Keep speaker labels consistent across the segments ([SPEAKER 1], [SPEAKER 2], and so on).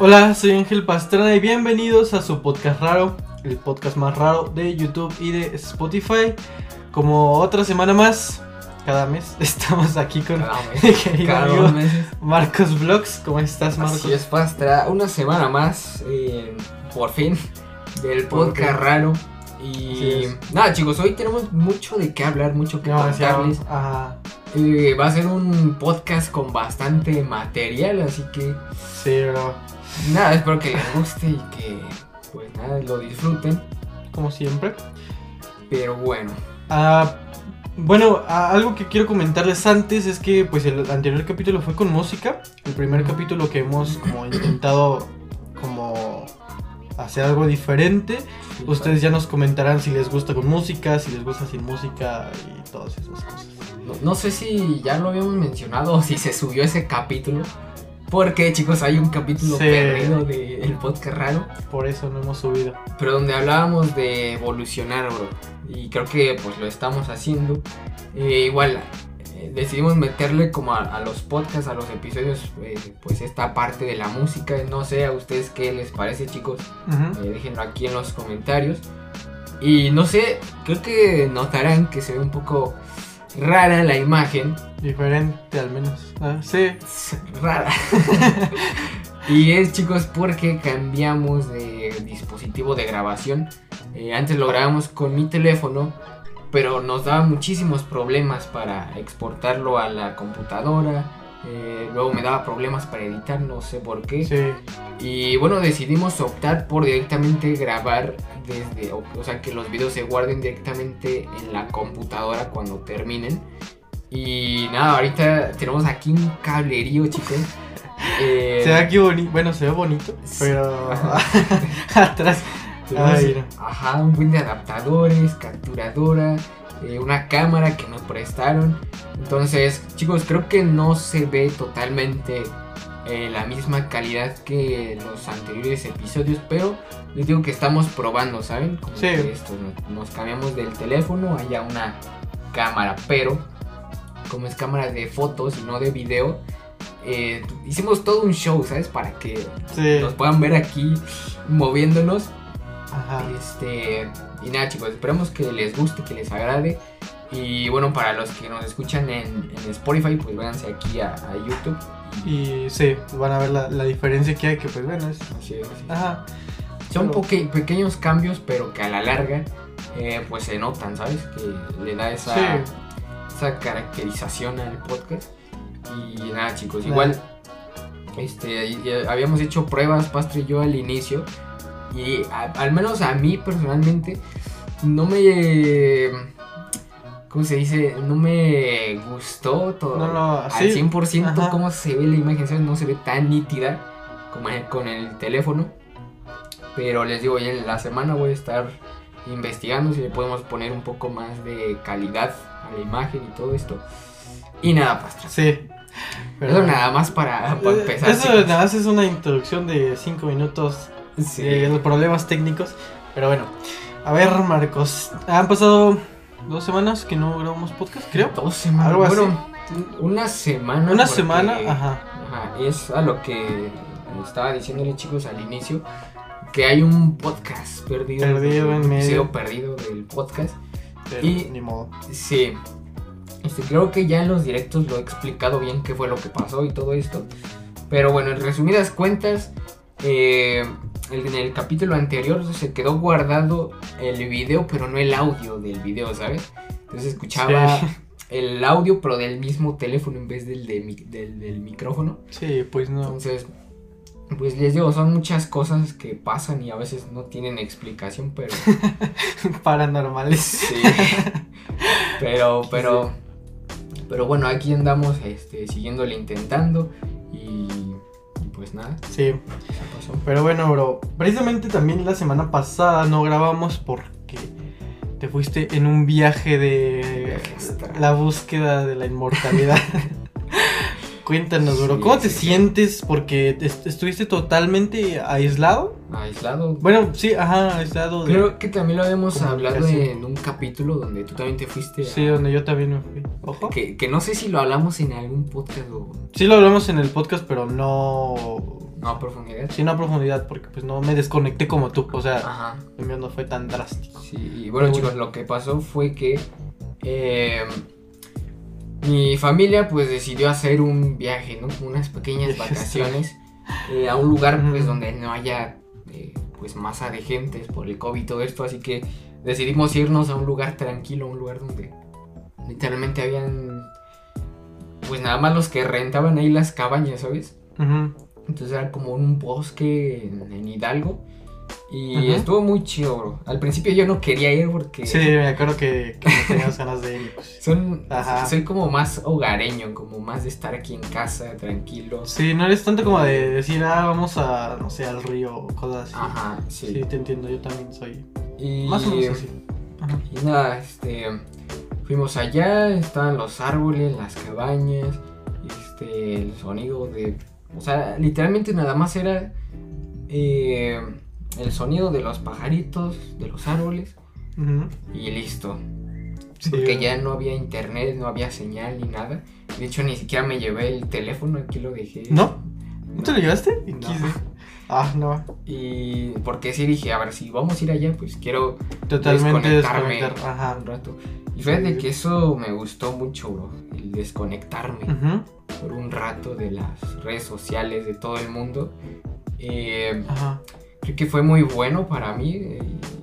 [SPEAKER 1] Hola, soy Ángel Pastrana y bienvenidos a su podcast raro, el podcast más raro de YouTube y de Spotify. Como otra semana más, cada mes estamos aquí con
[SPEAKER 2] Cada mes,
[SPEAKER 1] mi querido
[SPEAKER 2] cada
[SPEAKER 1] amigo. Marcos Vlogs. ¿Cómo estás, Marcos?
[SPEAKER 2] Así es, Pastra. Una semana más, eh, por fin, del podcast raro. Y nada, chicos, hoy tenemos mucho de qué hablar, mucho que contarles. Eh, va a ser un podcast con bastante material, así que
[SPEAKER 1] Sí, bro.
[SPEAKER 2] nada, espero que les guste y que, pues nada, lo disfruten.
[SPEAKER 1] Como siempre.
[SPEAKER 2] Pero bueno,
[SPEAKER 1] Ah, bueno, algo que quiero comentarles antes es que pues el anterior capítulo fue con música. El primer capítulo que hemos como intentado como hacer algo diferente. Ustedes ya nos comentarán si les gusta con música, si les gusta sin música y todas esas cosas.
[SPEAKER 2] No, no sé si ya lo habíamos mencionado o si se subió ese capítulo. Porque, chicos, hay un capítulo
[SPEAKER 1] Sí.
[SPEAKER 2] perdido del podcast raro.
[SPEAKER 1] Por eso no hemos subido.
[SPEAKER 2] Pero donde hablábamos de evolucionar, bro. Y creo que pues lo estamos haciendo. Eh, igual eh, decidimos meterle como a, a los podcasts, a los episodios, eh, pues esta parte de la música. No sé a ustedes qué les parece, chicos. Déjenlo aquí en los comentarios. Y no sé, creo que notarán que se ve un poco rara la imagen.
[SPEAKER 1] Diferente al menos. Ah, sí.
[SPEAKER 2] Rara. y es chicos porque cambiamos de dispositivo de grabación. Eh, antes lo grabamos con mi teléfono, pero nos daba muchísimos problemas para exportarlo a la computadora. Eh, luego me daba problemas para editar, no sé por qué.
[SPEAKER 1] Sí.
[SPEAKER 2] Y bueno, decidimos optar por directamente grabar desde, o, o sea, que los videos se guarden directamente en la computadora cuando terminen. Y nada, ahorita tenemos aquí un cablerío, chicos. Eh,
[SPEAKER 1] Se ve aquí bonito. Bueno, se ve bonito. Pero atrás.
[SPEAKER 2] tenemos,
[SPEAKER 1] Ay, no.
[SPEAKER 2] ajá, un buen de adaptadores, capturadora, eh, una cámara que nos prestaron. Entonces, chicos, creo que no se ve totalmente eh, la misma calidad que los anteriores episodios, pero les digo que estamos probando, ¿saben? Como
[SPEAKER 1] Sí.
[SPEAKER 2] que esto, nos, cambiamos del teléfono a una cámara, pero como es cámara de fotos y no de video, eh, hicimos todo un show, ¿sabes? Para que
[SPEAKER 1] Sí.
[SPEAKER 2] nos puedan ver aquí moviéndonos.
[SPEAKER 1] Ajá.
[SPEAKER 2] Este, y nada, chicos, esperamos que les guste, que les agrade. Y bueno, para los que nos escuchan en, en Spotify, pues vénganse aquí a, a YouTube.
[SPEAKER 1] Y sí, van a ver la, la diferencia que hay, que pues bueno, es...
[SPEAKER 2] Así es, así es.
[SPEAKER 1] Ajá.
[SPEAKER 2] Son
[SPEAKER 1] Pero-
[SPEAKER 2] poque- pequeños cambios, pero que a la larga, eh, pues se notan, ¿sabes? Que le da esa,
[SPEAKER 1] Sí.
[SPEAKER 2] esa caracterización al podcast. Y nada, chicos,
[SPEAKER 1] Nada.
[SPEAKER 2] igual, este, habíamos hecho pruebas, Pastre y yo, al inicio. Y a- al menos a mí personalmente, no me. ¿Cómo se dice? No me gustó todo.
[SPEAKER 1] No, no,
[SPEAKER 2] al
[SPEAKER 1] sí.
[SPEAKER 2] 100%
[SPEAKER 1] Ajá.
[SPEAKER 2] cómo se ve la imagen, ¿sabes? No se ve tan nítida como con el teléfono. Pero les digo, en la semana voy a estar investigando si le podemos poner un poco más de calidad a la imagen y todo esto. Y nada, Pastra.
[SPEAKER 1] Sí.
[SPEAKER 2] Eso nada más para, para
[SPEAKER 1] Eh,
[SPEAKER 2] empezar.
[SPEAKER 1] Eso
[SPEAKER 2] chicos.
[SPEAKER 1] nada más es una introducción de 5 minutos
[SPEAKER 2] Sí.
[SPEAKER 1] de los problemas técnicos. Pero bueno, a ver, Marcos. Han pasado dos semanas que no grabamos podcast, creo.
[SPEAKER 2] Dos semanas.
[SPEAKER 1] Algo así.
[SPEAKER 2] bueno, una semana.
[SPEAKER 1] Una semana, ajá.
[SPEAKER 2] Ajá, es a lo que estaba diciéndole chicos al inicio. Que hay un podcast perdido.
[SPEAKER 1] Perdido en medio.
[SPEAKER 2] perdido del podcast.
[SPEAKER 1] Pero
[SPEAKER 2] Y-
[SPEAKER 1] ni modo.
[SPEAKER 2] Sí. Este, creo que ya en los directos lo he explicado bien qué fue lo que pasó y todo esto. Pero bueno, en resumidas cuentas, eh, en el capítulo anterior se quedó guardado el video, pero no el audio del video, ¿sabes? Entonces escuchaba
[SPEAKER 1] Sí.
[SPEAKER 2] el audio, pero del mismo teléfono en vez del, de del, del micrófono.
[SPEAKER 1] Sí, pues no.
[SPEAKER 2] Entonces, pues les digo, son muchas cosas que pasan y a veces no tienen explicación, pero...
[SPEAKER 1] Paranormales.
[SPEAKER 2] Sí. pero, pero, pero bueno, aquí andamos este, siguiéndole intentando pues nada,
[SPEAKER 1] Sí.
[SPEAKER 2] pasó.
[SPEAKER 1] Pero bueno, bro. Precisamente también la semana pasada no grabamos porque te fuiste en un viaje de la búsqueda de la inmortalidad. Cuéntanos, bro.
[SPEAKER 2] Sí,
[SPEAKER 1] ¿Cómo te
[SPEAKER 2] sí,
[SPEAKER 1] sientes? Porque est- estuviste totalmente aislado.
[SPEAKER 2] Aislado.
[SPEAKER 1] Bueno, sí, ajá, aislado. De...
[SPEAKER 2] Creo que también lo habíamos hablado en un capítulo donde tú también te fuiste. a-
[SPEAKER 1] Sí, donde yo también me fui. Ojo.
[SPEAKER 2] que, que no sé si lo hablamos en algún podcast o.
[SPEAKER 1] Sí lo hablamos en el podcast, pero no
[SPEAKER 2] No a profundidad.
[SPEAKER 1] Sí, no a profundidad, porque pues no me desconecté como tú. O sea,
[SPEAKER 2] Ajá.
[SPEAKER 1] el mío no fue tan drástico.
[SPEAKER 2] Sí, y bueno,
[SPEAKER 1] Pero
[SPEAKER 2] chicos, lo que pasó fue que eh, mi familia pues decidió hacer un viaje, ¿no? Unas pequeñas
[SPEAKER 1] Qué
[SPEAKER 2] vacaciones eh, a un lugar pues donde no haya eh, pues masa de gentes por el COVID y todo esto, así que decidimos irnos a un lugar tranquilo, un lugar donde literalmente habían pues nada más los que rentaban ahí las cabañas, ¿sabes? Entonces era como un bosque en, en Hidalgo. Y estuvo muy chido, bro. Al principio yo no quería ir porque
[SPEAKER 1] Sí, me acuerdo que, que no tenías ganas de ir. pues.
[SPEAKER 2] son,
[SPEAKER 1] Ajá.
[SPEAKER 2] soy como más hogareño, como más de estar aquí en casa, tranquilo.
[SPEAKER 1] Sí, no eres tanto como de decir, ah, vamos a, no sé, al río o cosas así.
[SPEAKER 2] Ajá, sí.
[SPEAKER 1] Sí, te entiendo, yo también soy
[SPEAKER 2] Y,
[SPEAKER 1] más o menos así. Ajá.
[SPEAKER 2] y nada, este, fuimos allá, estaban los árboles, las cabañas, este, el sonido de, o sea, literalmente nada más era eh, el sonido de los pajaritos, de los árboles y listo.
[SPEAKER 1] Sí,
[SPEAKER 2] porque
[SPEAKER 1] bueno.
[SPEAKER 2] ya no había internet, no había señal ni nada. De hecho, ni siquiera me llevé el teléfono, aquí lo dejé.
[SPEAKER 1] ¿No? ¿No te lo llevaste?
[SPEAKER 2] No.
[SPEAKER 1] Ah, no.
[SPEAKER 2] Y porque sí dije, a ver, si vamos a ir allá, pues quiero
[SPEAKER 1] Totalmente
[SPEAKER 2] desconectarme
[SPEAKER 1] desconectar. Ajá.
[SPEAKER 2] un rato. Y fíjate
[SPEAKER 1] Sí.
[SPEAKER 2] que eso me gustó mucho, bro. El desconectarme por un rato de las redes sociales de todo el mundo. Eh,
[SPEAKER 1] Ajá.
[SPEAKER 2] Creo que fue muy bueno para mí. eh,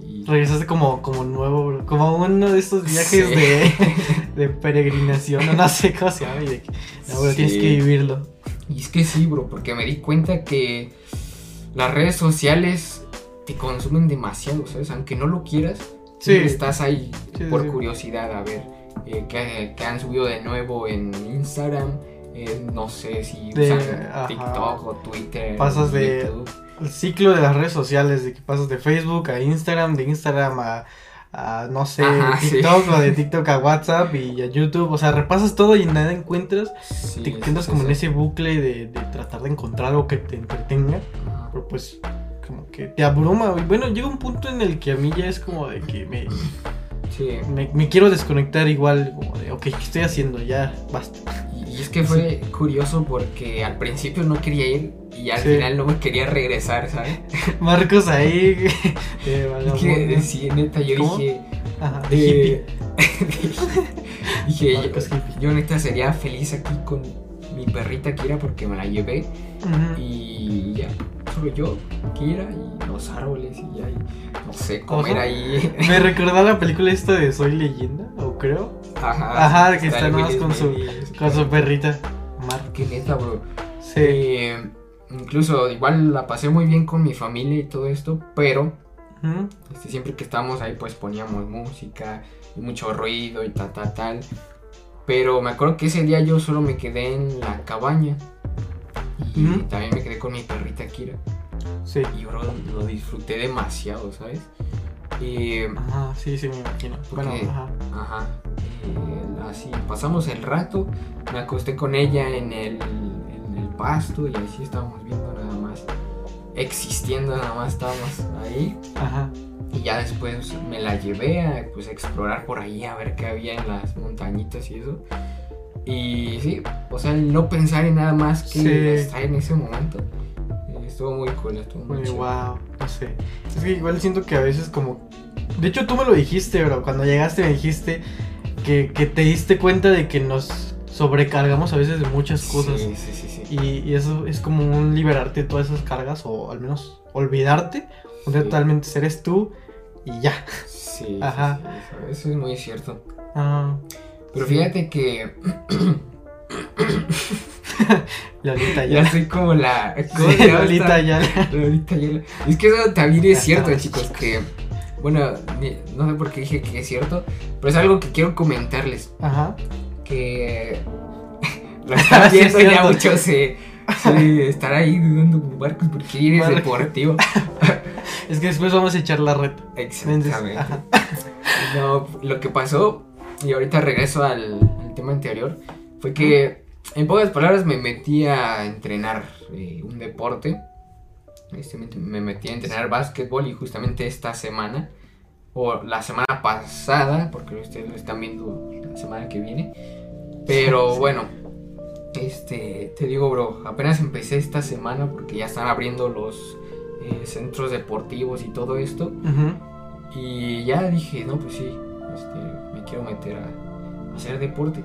[SPEAKER 2] y-
[SPEAKER 1] Regresaste como, como nuevo, bro. Como uno de estos viajes
[SPEAKER 2] Sí.
[SPEAKER 1] de, de peregrinación. No, no sé cómo se llama. y de que, no, bro, tienes
[SPEAKER 2] Sí.
[SPEAKER 1] que vivirlo.
[SPEAKER 2] Y es que sí, bro, porque me di cuenta que las redes sociales te consumen demasiado, ¿sabes? Aunque no lo quieras,
[SPEAKER 1] Sí.
[SPEAKER 2] siempre estás ahí por curiosidad a ver eh, qué, qué han subido de nuevo en Instagram. eh, no sé si
[SPEAKER 1] De-
[SPEAKER 2] usan
[SPEAKER 1] ajá.
[SPEAKER 2] TikTok o Twitter.
[SPEAKER 1] Pasas
[SPEAKER 2] o
[SPEAKER 1] de-. El ciclo de las redes sociales, de que pasas de Facebook a Instagram, de Instagram a, a, no sé,
[SPEAKER 2] Ajá, sí.
[SPEAKER 1] TikTok o de TikTok a WhatsApp y a YouTube. O sea, repasas todo y nada encuentras.
[SPEAKER 2] Sí,
[SPEAKER 1] te encuentras como en ese bucle de, de tratar de encontrar algo que te entretenga.
[SPEAKER 2] Ajá.
[SPEAKER 1] Pero pues, como que te abruma. Bueno, llega un punto en el que a mí ya es como de que me,
[SPEAKER 2] Sí.
[SPEAKER 1] me, me quiero desconectar igual. Como de, ok, ¿qué estoy haciendo? Ya, basta.
[SPEAKER 2] Y, es que fue curioso porque al principio no quería ir y al
[SPEAKER 1] Sí.
[SPEAKER 2] final no me quería regresar, ¿sabes?
[SPEAKER 1] Marcos ahí. de
[SPEAKER 2] que sí, neta, yo
[SPEAKER 1] ¿Cómo?
[SPEAKER 2] dije.
[SPEAKER 1] Ajá, hippie.
[SPEAKER 2] dije,
[SPEAKER 1] Marcos
[SPEAKER 2] yo,
[SPEAKER 1] hippie.
[SPEAKER 2] yo neta sería feliz aquí con mi perrita Kira porque me la llevé y ya, solo yo, Kira y los árboles y ya, y no sé, comer
[SPEAKER 1] Ojo.
[SPEAKER 2] ahí.
[SPEAKER 1] Me recordó la película esta de Soy Leyenda, o creo.
[SPEAKER 2] Ajá,
[SPEAKER 1] Ajá, que
[SPEAKER 2] está
[SPEAKER 1] nomás con su, con su perrita. Mar.
[SPEAKER 2] Que neta, bro.
[SPEAKER 1] Sí.
[SPEAKER 2] Eh, incluso igual la pasé muy bien con mi familia y todo esto, pero. Este, siempre que estábamos ahí pues poníamos música y mucho ruido y tal, tal, tal. Pero me acuerdo que ese día yo solo me quedé en la cabaña. Y también me quedé con mi perrita Kira.
[SPEAKER 1] Sí.
[SPEAKER 2] Y bro, lo disfruté demasiado, ¿sabes? Eh,
[SPEAKER 1] Ajá, sí, sí, me imagino. Bueno, ajá.
[SPEAKER 2] ajá. eh, así pasamos el rato. Me acosté con ella en el, en el pasto y así estábamos viendo nada más. Existiendo nada más estábamos ahí.
[SPEAKER 1] Ajá.
[SPEAKER 2] Y ya después me la llevé a pues, explorar por ahí, a ver qué había en las montañitas y eso. Y sí, o sea, no pensar en nada más que
[SPEAKER 1] Sí.
[SPEAKER 2] estar en ese momento. eh, estuvo muy cool, estuvo muy chido.
[SPEAKER 1] wow, no sé. Es que igual siento que a veces como... De hecho, tú me lo dijiste, bro. Cuando llegaste me dijiste que, que te diste cuenta de que nos sobrecargamos a veces de muchas cosas.
[SPEAKER 2] Sí, sí, sí, sí.
[SPEAKER 1] Y, y eso es como un liberarte de todas esas cargas o al menos olvidarte.
[SPEAKER 2] Sí.
[SPEAKER 1] Totalmente eres tú y ya.
[SPEAKER 2] Sí, sí,
[SPEAKER 1] Ajá.
[SPEAKER 2] sí, eso- eso es muy cierto.
[SPEAKER 1] Ah,
[SPEAKER 2] Pero
[SPEAKER 1] Sí.
[SPEAKER 2] fíjate que
[SPEAKER 1] Lolita
[SPEAKER 2] ya
[SPEAKER 1] ya.
[SPEAKER 2] soy como la... ¿cómo
[SPEAKER 1] Sí, Lolita ya.
[SPEAKER 2] Lolita Ayala. Es que eso también es
[SPEAKER 1] Ya
[SPEAKER 2] cierto, chicos, que... Bueno, no sé por qué dije que es cierto, pero es algo que quiero comentarles.
[SPEAKER 1] Ajá.
[SPEAKER 2] que lo están
[SPEAKER 1] Sí, es
[SPEAKER 2] viendo ya muchos se, se estar ahí dudando como Marcos porque eres deportivo
[SPEAKER 1] Es que después vamos a echar la reta.
[SPEAKER 2] exactamente. no, lo que pasó y ahorita regreso al, al tema anterior fue que en pocas palabras me metí a entrenar eh, un deporte. Este, me- me metí a entrenar básquetbol y justamente esta semana o la semana pasada porque ustedes lo están viendo la semana que viene. Pero bueno, es- este, te digo, bro, apenas empecé esta semana porque ya están abriendo los eh, centros deportivos y todo esto. Y ya dije, no, pues sí, este, me quiero meter a, a hacer deporte.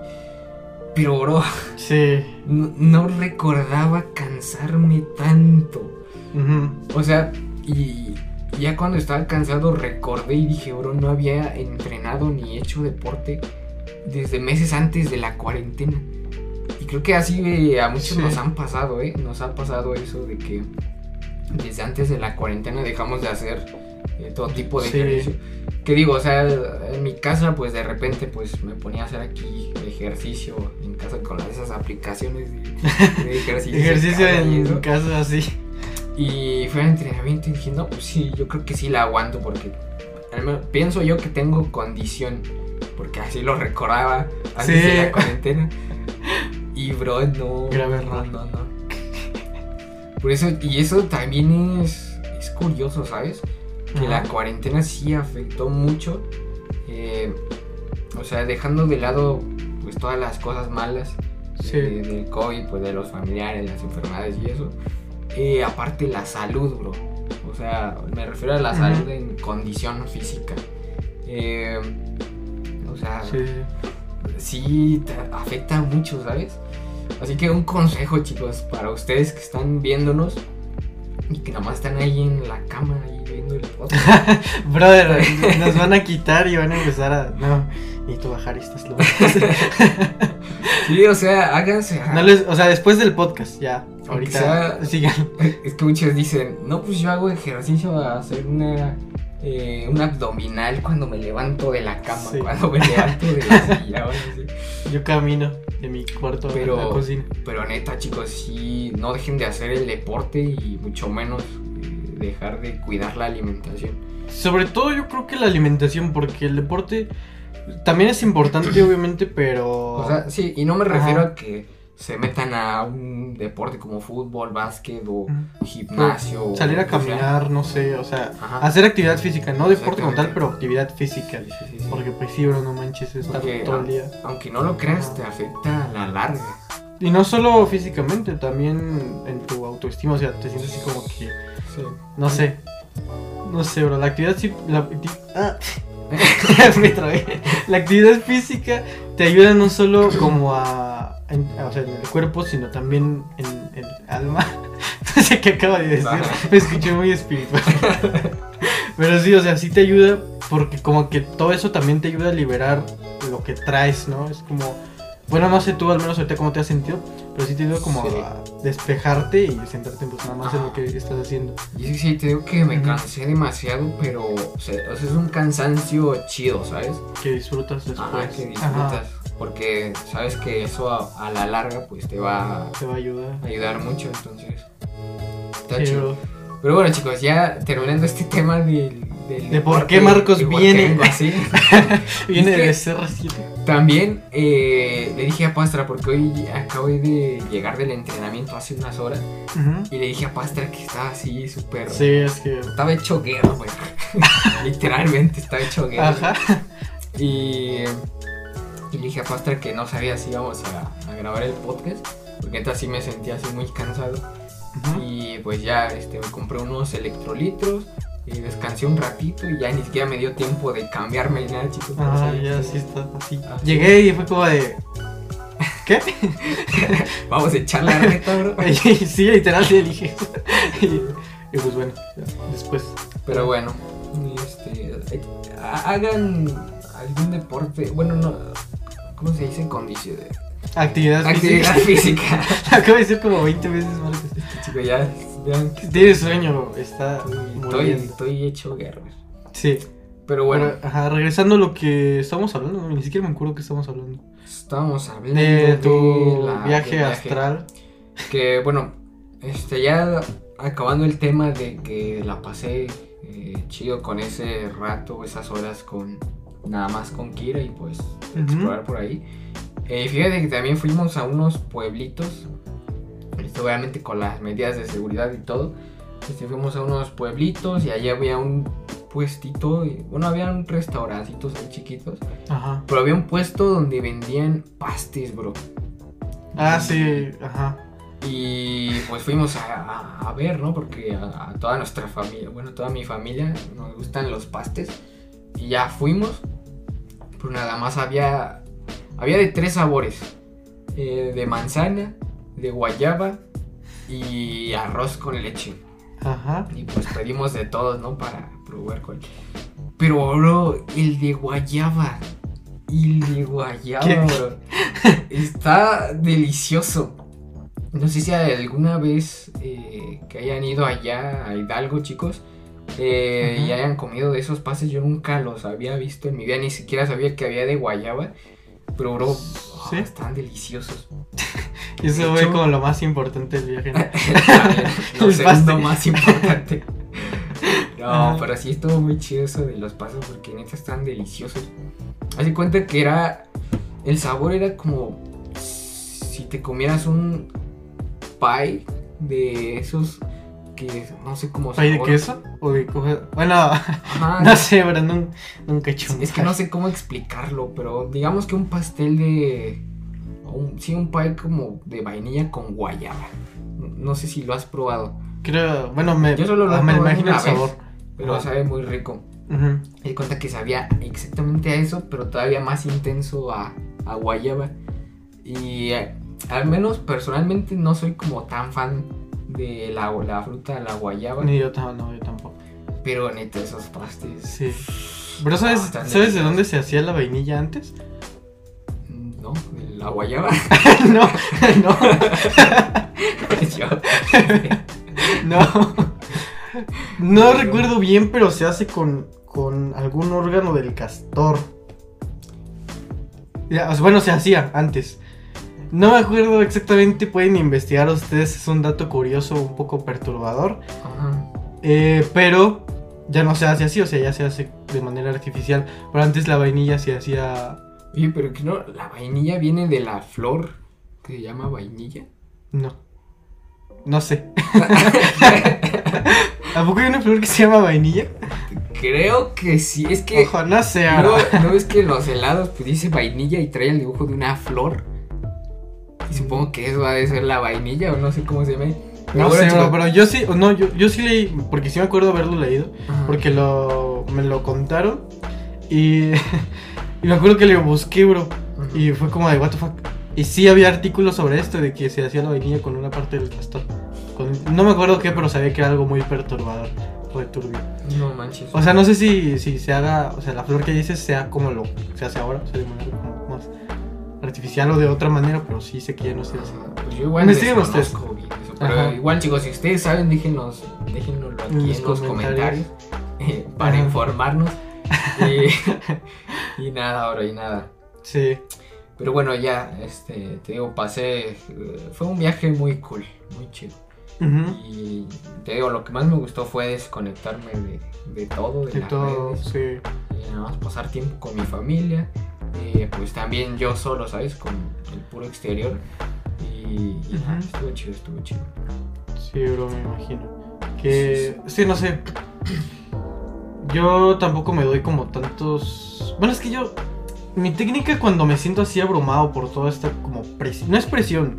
[SPEAKER 2] Pero, bro,
[SPEAKER 1] Sí.
[SPEAKER 2] no, no recordaba cansarme tanto.
[SPEAKER 1] Ujú.
[SPEAKER 2] O sea, y ya cuando estaba cansado recordé y dije, bro, no había entrenado ni hecho deporte desde meses antes de la cuarentena. Y creo que así eh, a muchos
[SPEAKER 1] Sí.
[SPEAKER 2] nos han pasado, ¿eh? Nos ha pasado eso de que desde antes de la cuarentena dejamos de hacer eh, todo tipo de
[SPEAKER 1] Sí.
[SPEAKER 2] ejercicio. Que digo, o sea, en mi casa pues de repente pues me ponía a hacer aquí ejercicio en casa con las- esas aplicaciones de, de ejercicio.
[SPEAKER 1] Ejercicio
[SPEAKER 2] eso.
[SPEAKER 1] en casa así.
[SPEAKER 2] Y fue al entrenamiento y dije, no, pues sí, yo creo que sí la aguanto porque al menos pienso yo que tengo condición. Porque así lo recordaba antes
[SPEAKER 1] Sí.
[SPEAKER 2] de la cuarentena. Y bro, no.
[SPEAKER 1] Grave
[SPEAKER 2] no,
[SPEAKER 1] error.
[SPEAKER 2] no, no. Por eso, y eso también es, es curioso, ¿sabes? Que la cuarentena sí afectó mucho. eh, o sea, dejando de lado pues todas las cosas malas
[SPEAKER 1] Sí.
[SPEAKER 2] de- del COVID, pues de los familiares, las enfermedades y eso. Eh, aparte la salud, bro. O sea, me refiero a la salud en condición física. Eh, o sea,
[SPEAKER 1] Sí.
[SPEAKER 2] sí te afecta mucho, ¿sabes? Así que un consejo, chicos, para ustedes que están viéndonos y que nomás están ahí en la cama ahí viendo el podcast.
[SPEAKER 1] Brother, nos van a quitar y van a empezar a. No, necesito bajar estas luces.
[SPEAKER 2] sí, o sea, háganse.
[SPEAKER 1] No les, o sea, después del podcast, ya. Ahorita
[SPEAKER 2] sea-
[SPEAKER 1] sigan.
[SPEAKER 2] Es que muchos dicen, no, pues yo hago ejercicio a hacer una, eh, un abdominal cuando me levanto de la cama,
[SPEAKER 1] Sí.
[SPEAKER 2] cuando me levanto de la silla.
[SPEAKER 1] Yo camino de mi cuarto
[SPEAKER 2] Pero-
[SPEAKER 1] a la cocina.
[SPEAKER 2] Pero neta, chicos, sí, no dejen de hacer el deporte y mucho menos eh, dejar de cuidar la alimentación.
[SPEAKER 1] Sobre todo yo creo que la alimentación, porque el deporte también es importante, obviamente, pero.
[SPEAKER 2] O sea, sí, y no me refiero
[SPEAKER 1] Ajá.
[SPEAKER 2] a que se metan a un deporte como fútbol, básquet o gimnasio.
[SPEAKER 1] salir a
[SPEAKER 2] o sea,
[SPEAKER 1] caminar, no sé, o sea,
[SPEAKER 2] Ajá.
[SPEAKER 1] hacer actividad física, no deporte como tal, pero actividad física.
[SPEAKER 2] Sí, sí, sí.
[SPEAKER 1] Porque pues sí, bro, no manches, estar
[SPEAKER 2] Porque,
[SPEAKER 1] todo el día.
[SPEAKER 2] Aunque no lo creas, te afecta a la larga.
[SPEAKER 1] Y no solo físicamente, también en tu autoestima, o sea, te sientes así como que,
[SPEAKER 2] Sí.
[SPEAKER 1] no sé, no sé, bro, la actividad sí, la, ah, me. La actividad física te ayuda no solo como a, en, o sea, en el cuerpo, sino también en el alma. No sé qué acaba de decir,
[SPEAKER 2] Ajá.
[SPEAKER 1] me escuché muy espiritual. Pero sí, o sea, sí te ayuda porque como que todo eso también te ayuda a liberar lo que traes, ¿no? Es como, bueno, no sé tú al menos ahorita cómo te has sentido, pero sí te ayuda como
[SPEAKER 2] Sí.
[SPEAKER 1] a despejarte y centrarte pues nada más en lo que estás haciendo.
[SPEAKER 2] Y sí, sí, te digo que me cansé demasiado, pero o sea, es un cansancio chido, ¿sabes?
[SPEAKER 1] Que disfrutas después.
[SPEAKER 2] Ajá, que
[SPEAKER 1] Ajá,
[SPEAKER 2] disfrutas. Porque sabes que eso a, a la larga pues te va a
[SPEAKER 1] te va a ayudar.
[SPEAKER 2] ayudar mucho, entonces. Está
[SPEAKER 1] Sí,
[SPEAKER 2] chido. Pero bueno, chicos, ya terminando este tema del. del
[SPEAKER 1] De por qué Marcos viene.
[SPEAKER 2] así.
[SPEAKER 1] Viene de CR7.
[SPEAKER 2] También eh, le dije a Pastra, porque hoy acabo de llegar del entrenamiento hace unas horas, y le dije a Pastra que estaba así súper.
[SPEAKER 1] Sí, es que.
[SPEAKER 2] Estaba hecho guerra, güey. Literalmente estaba hecho guerra.
[SPEAKER 1] Ajá.
[SPEAKER 2] Y, y le dije a Pastra que no sabía si íbamos a, a grabar el podcast, porque neta sí me sentía así muy cansado. Y pues ya este, me compré unos electrolitros y descansé un ratito y ya ni siquiera me dio tiempo de cambiarme ni nada, chicos.
[SPEAKER 1] Ah, ya,
[SPEAKER 2] sí.
[SPEAKER 1] está así. Llegué y fue como de. ¿Qué?
[SPEAKER 2] Vamos a echar la reta, bro.
[SPEAKER 1] sí, literal, sí dije. y, y pues bueno, ya, después.
[SPEAKER 2] Pero bueno, este, eh, hagan algún deporte, bueno, no, ¿cómo se dice? Condición de
[SPEAKER 1] Actividad,
[SPEAKER 2] actividad
[SPEAKER 1] física.
[SPEAKER 2] física.
[SPEAKER 1] Acabo de decir como 20 veces, Marcos.
[SPEAKER 2] Chicos, ya vean que
[SPEAKER 1] Tiene sueño, está
[SPEAKER 2] estoy, estoy hecho guerra.
[SPEAKER 1] Sí.
[SPEAKER 2] Pero bueno,
[SPEAKER 1] Bueno, ajá, regresando a lo que estábamos hablando, ni siquiera me acuerdo que estamos hablando.
[SPEAKER 2] estábamos hablando
[SPEAKER 1] De tu
[SPEAKER 2] la-
[SPEAKER 1] viaje astral.
[SPEAKER 2] Que bueno, este ya acabando el tema de que la pasé eh, chido con ese rato, esas horas con nada más con Kira y pues explorar por ahí. Eh, fíjate que también fuimos a unos pueblitos, esto obviamente con las medidas de seguridad y todo. Este, fuimos a unos pueblitos y allí había un puestito, bueno, había un restaurancitos ahí chiquitos,
[SPEAKER 1] Ajá.
[SPEAKER 2] pero había un puesto donde vendían pastes, bro.
[SPEAKER 1] Ah, sí, ajá.
[SPEAKER 2] Y pues fuimos a, a- a ver, ¿no? Porque a, a toda nuestra familia, bueno, toda mi familia nos gustan los pastes. Y ya fuimos. Pero nada más había. Había de tres sabores: eh, de manzana, de guayaba y arroz con leche.
[SPEAKER 1] Ajá.
[SPEAKER 2] Y pues pedimos de todos, ¿no? Para probar cuál. Pero, bro, el de guayaba. El de guayaba,
[SPEAKER 1] ¿Qué?
[SPEAKER 2] bro. Está delicioso. No sé si alguna vez eh, que hayan ido allá a Hidalgo, chicos, eh, y hayan comido de esos pases. Yo nunca los había visto en mi vida, ni siquiera sabía que había de guayaba. Pero, bro, oh,
[SPEAKER 1] ¿Sí?
[SPEAKER 2] están deliciosos.
[SPEAKER 1] Y eso
[SPEAKER 2] De
[SPEAKER 1] fue
[SPEAKER 2] hecho-
[SPEAKER 1] como lo más importante del viaje. ¿no?
[SPEAKER 2] lo segundo más importante. No, pero sí estuvo muy chido eso de los pasos porque neta están deliciosos. Haz de cuenta que era. El sabor era como si te comieras un pie de esos que no sé cómo
[SPEAKER 1] ¿Pay de
[SPEAKER 2] sabor-
[SPEAKER 1] queso? ¿O de? Bueno,
[SPEAKER 2] Ajá,
[SPEAKER 1] no sé, pero nun- nunca he hecho un
[SPEAKER 2] Es que no sé cómo explicarlo, pero digamos que un pastel de. un- sí, un pie como de vainilla con guayaba. No sé si lo has probado,
[SPEAKER 1] Creo, bueno, me,
[SPEAKER 2] Yo solo lo
[SPEAKER 1] me imagino el
[SPEAKER 2] una vez.
[SPEAKER 1] sabor.
[SPEAKER 2] pero sabe muy rico.
[SPEAKER 1] Ujú.
[SPEAKER 2] Me di cuenta que sabía exactamente a eso, pero todavía más intenso a, a guayaba. Y eh, al menos personalmente no soy como tan fan de la, la fruta, la guayaba.
[SPEAKER 1] Ni yo, no, yo tampoco.
[SPEAKER 2] Pero neta, esos pastes.
[SPEAKER 1] Sí. Pero ¿sabes,
[SPEAKER 2] Ah,
[SPEAKER 1] ¿sabes de dónde se hacía la vainilla antes?
[SPEAKER 2] No, de la guayaba.
[SPEAKER 1] no, no,
[SPEAKER 2] Yo-
[SPEAKER 1] no. No recuerdo bien, pero se hace con, con algún órgano del castor. Bueno, se hacía antes. No me acuerdo exactamente, pueden investigar ustedes, es un dato curioso, un poco perturbador.
[SPEAKER 2] Ajá.
[SPEAKER 1] Eh, pero ya no se hace así, o sea, ya se hace de manera artificial. Pero antes la vainilla se hacía.
[SPEAKER 2] Oye, pero que no, la vainilla viene de la flor que se llama vainilla.
[SPEAKER 1] No. No sé. ¿A poco hay una flor que se llama vainilla?
[SPEAKER 2] Creo que sí, es que
[SPEAKER 1] Ojo, no sé.
[SPEAKER 2] no, no es que en los helados pues dice vainilla y trae el dibujo de una flor. Y supongo que eso ha de ser la vainilla o no sé cómo se llama.
[SPEAKER 1] No sé, bro, pero yo sí, no, yo, yo sí leí, porque sí me acuerdo haberlo leído,
[SPEAKER 2] ajá.
[SPEAKER 1] porque lo, me lo contaron y, y me acuerdo que le busqué, bro,
[SPEAKER 2] Ujú.
[SPEAKER 1] y fue como de what the fuck. Y sí había artículos sobre esto, de que se hacía la vainilla con una parte del castor. Con- no me acuerdo qué, pero sabía que era algo muy perturbador, fue turbio.
[SPEAKER 2] No manches.
[SPEAKER 1] O sea, no sé si, si se haga, o sea, la flor que dices sea como lo se hace ahora, o sea, de manera como artificial o de otra manera, pero sí sé que ya no se hace.
[SPEAKER 2] Ajá, Pues yo igual
[SPEAKER 1] Investiguen
[SPEAKER 2] bien eso, pero
[SPEAKER 1] Ajá.
[SPEAKER 2] igual chicos, si ustedes saben, déjenos, déjenoslo aquí
[SPEAKER 1] En
[SPEAKER 2] en
[SPEAKER 1] los comentarios.
[SPEAKER 2] comentarios, eh, para
[SPEAKER 1] Ajá.
[SPEAKER 2] informarnos. y, y nada, ahora y nada.
[SPEAKER 1] Sí.
[SPEAKER 2] Pero bueno, ya, este, te digo, pasé, eh, fue un viaje muy cool, muy chido. Y te digo, lo que más me gustó fue desconectarme de, de todo, de,
[SPEAKER 1] De
[SPEAKER 2] las
[SPEAKER 1] todo,
[SPEAKER 2] redes,
[SPEAKER 1] sí.
[SPEAKER 2] y nada más pasar tiempo con mi familia, eh, pues también yo solo, ¿sabes? Con el puro exterior. Y, y estuvo chido, estuvo chido.
[SPEAKER 1] Sí, bro, me imagino. Que. Sí, no sé. Yo tampoco me doy como tantos. Bueno, es que yo. Mi técnica cuando me siento así abrumado por toda esta como presión. No es presión,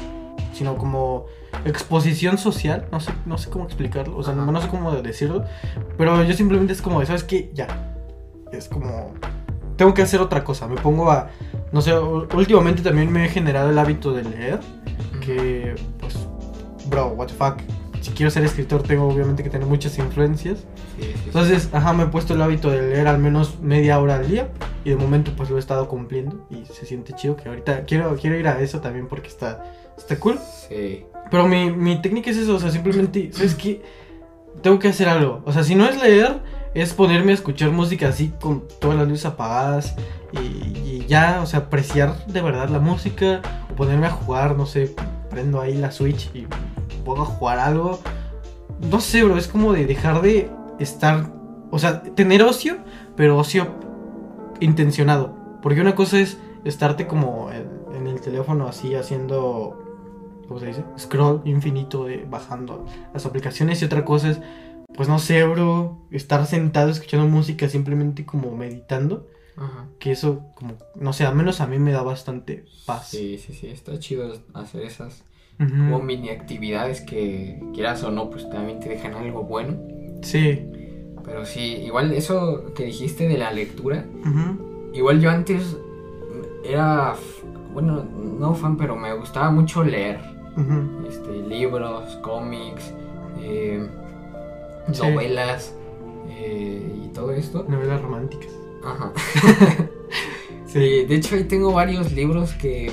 [SPEAKER 1] sino como exposición social. No sé, no sé cómo explicarlo. O sea, no, no sé cómo decirlo. Pero yo simplemente es como de, ¿sabes qué? Ya. Es como. Tengo que hacer otra cosa. Me pongo a. No sé, últimamente también me he generado el hábito de leer. Que, pues, bro, what the fuck. Si quiero ser escritor, tengo obviamente que tener muchas influencias.
[SPEAKER 2] Sí, sí, sí.
[SPEAKER 1] Entonces, ajá, me he puesto el hábito de leer al menos media hora al día. Y de momento, pues lo he estado cumpliendo. Y se siente chido que ahorita quiero, quiero ir a eso también porque está, está cool.
[SPEAKER 2] Sí.
[SPEAKER 1] Pero mi, mi técnica es eso, o sea, simplemente, ¿sabes qué? Tengo que hacer algo. O sea, si no es leer, es ponerme a escuchar música así con todas las luces apagadas y, ya, o sea, apreciar de verdad la música o ponerme a jugar, no sé, prendo ahí la Switch y pongo a jugar algo. No sé, bro, es como de dejar de estar, o sea, tener ocio, pero ocio intencionado. Porque una cosa es estarte como en, el teléfono así haciendo ¿cómo se dice? Scroll infinito bajando las aplicaciones y otra cosa es, pues no sé, bro, estar sentado escuchando música simplemente como meditando.
[SPEAKER 2] Ajá.
[SPEAKER 1] Que eso, como, no sé, al menos a mí me da bastante paz.
[SPEAKER 2] Sí, sí, sí, está chido hacer esas como mini actividades que quieras o no, pues también te dejan algo bueno.
[SPEAKER 1] Sí.
[SPEAKER 2] Pero sí, igual eso que dijiste de la lectura,
[SPEAKER 1] Ujú.
[SPEAKER 2] igual yo antes era, bueno, no fan, pero me gustaba mucho leer.
[SPEAKER 1] Ujú.
[SPEAKER 2] Este, libros, cómics, eh,
[SPEAKER 1] Sí.
[SPEAKER 2] novelas eh, y todo esto.
[SPEAKER 1] Novelas románticas.
[SPEAKER 2] Ajá. Sí, de hecho ahí tengo varios libros que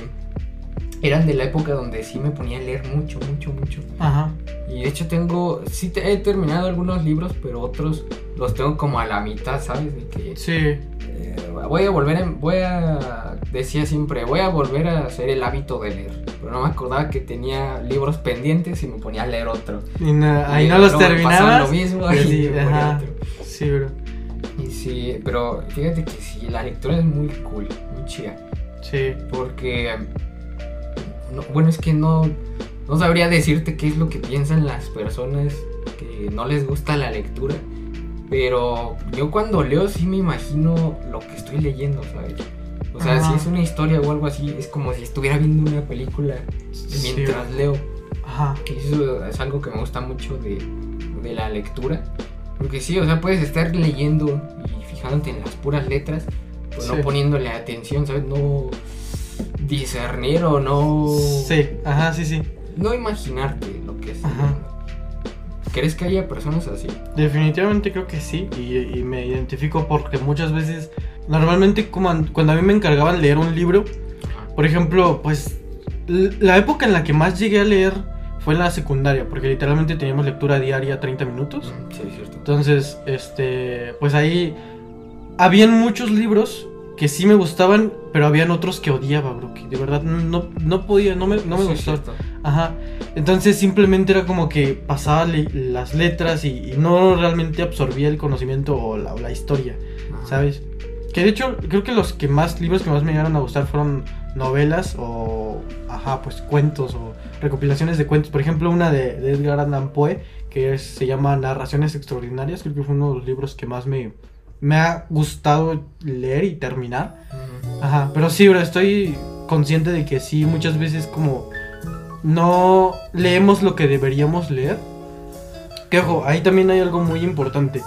[SPEAKER 2] eran de la época donde sí me ponía a leer mucho, mucho, mucho.
[SPEAKER 1] Ajá.
[SPEAKER 2] Y de hecho tengo, sí te- he terminado algunos libros, pero otros los tengo como a la mitad, ¿sabes? De que
[SPEAKER 1] Sí.
[SPEAKER 2] Eh, voy a volver, a, voy a, decía siempre, voy a volver a hacer el hábito de leer. Pero no me acordaba que tenía libros pendientes y me ponía a leer otro.
[SPEAKER 1] Y na- ahí
[SPEAKER 2] Y
[SPEAKER 1] no los terminabas.
[SPEAKER 2] lo mismo
[SPEAKER 1] y así,
[SPEAKER 2] me ponía
[SPEAKER 1] ajá.
[SPEAKER 2] otro.
[SPEAKER 1] Sí, bro.
[SPEAKER 2] Y sí, pero fíjate que sí, la lectura es muy cool, muy chida.
[SPEAKER 1] Sí.
[SPEAKER 2] Porque, no- bueno, es que no, no sabría decirte qué es lo que piensan las personas que no les gusta la lectura. Pero yo cuando leo sí me imagino lo que estoy leyendo, ¿sabes? O sea,
[SPEAKER 1] Ajá.
[SPEAKER 2] si es una historia o algo así, es como si estuviera viendo una película
[SPEAKER 1] Sí,
[SPEAKER 2] mientras leo.
[SPEAKER 1] Ajá.
[SPEAKER 2] Y Eso es algo que me gusta mucho de, de la lectura. Porque sí, o sea, puedes estar leyendo y fijándote en las puras letras, pero
[SPEAKER 1] Sí.
[SPEAKER 2] no poniéndole atención, ¿sabes? No discernir o no.
[SPEAKER 1] Sí, ajá, sí, sí.
[SPEAKER 2] No imaginarte lo que es.
[SPEAKER 1] Ajá.
[SPEAKER 2] ¿Crees que haya personas así?
[SPEAKER 1] Definitivamente creo que sí. Y, y me identifico porque muchas veces, normalmente como cuando a mí me encargaban leer un libro, por ejemplo, pues la época en la que más llegué a leer fue en la secundaria, porque literalmente teníamos lectura diaria 30 minutos.
[SPEAKER 2] Mm, Sí, es cierto.
[SPEAKER 1] Entonces, este, pues ahí habían muchos libros que sí me gustaban, pero habían otros que odiaba, bro, que de verdad no, no podía, no me, no me
[SPEAKER 2] Sí,
[SPEAKER 1] gustaban. Ajá. Entonces simplemente era como que pasaba le- las letras y, y no realmente absorbía el conocimiento o la, o la historia,
[SPEAKER 2] Ajá.
[SPEAKER 1] ¿sabes? Que de hecho creo que los que más libros que más me llegaron a gustar fueron novelas o, ajá, pues cuentos o recopilaciones de cuentos. Por ejemplo, una de, de Edgar Allan Poe que es- se llama Narraciones Extraordinarias. Creo que fue uno de los libros que más me, me ha gustado leer y terminar. Ajá, pero sí, bro, estoy consciente de que sí, muchas veces como no leemos lo que deberíamos leer. Que ojo, ahí también hay algo muy importante.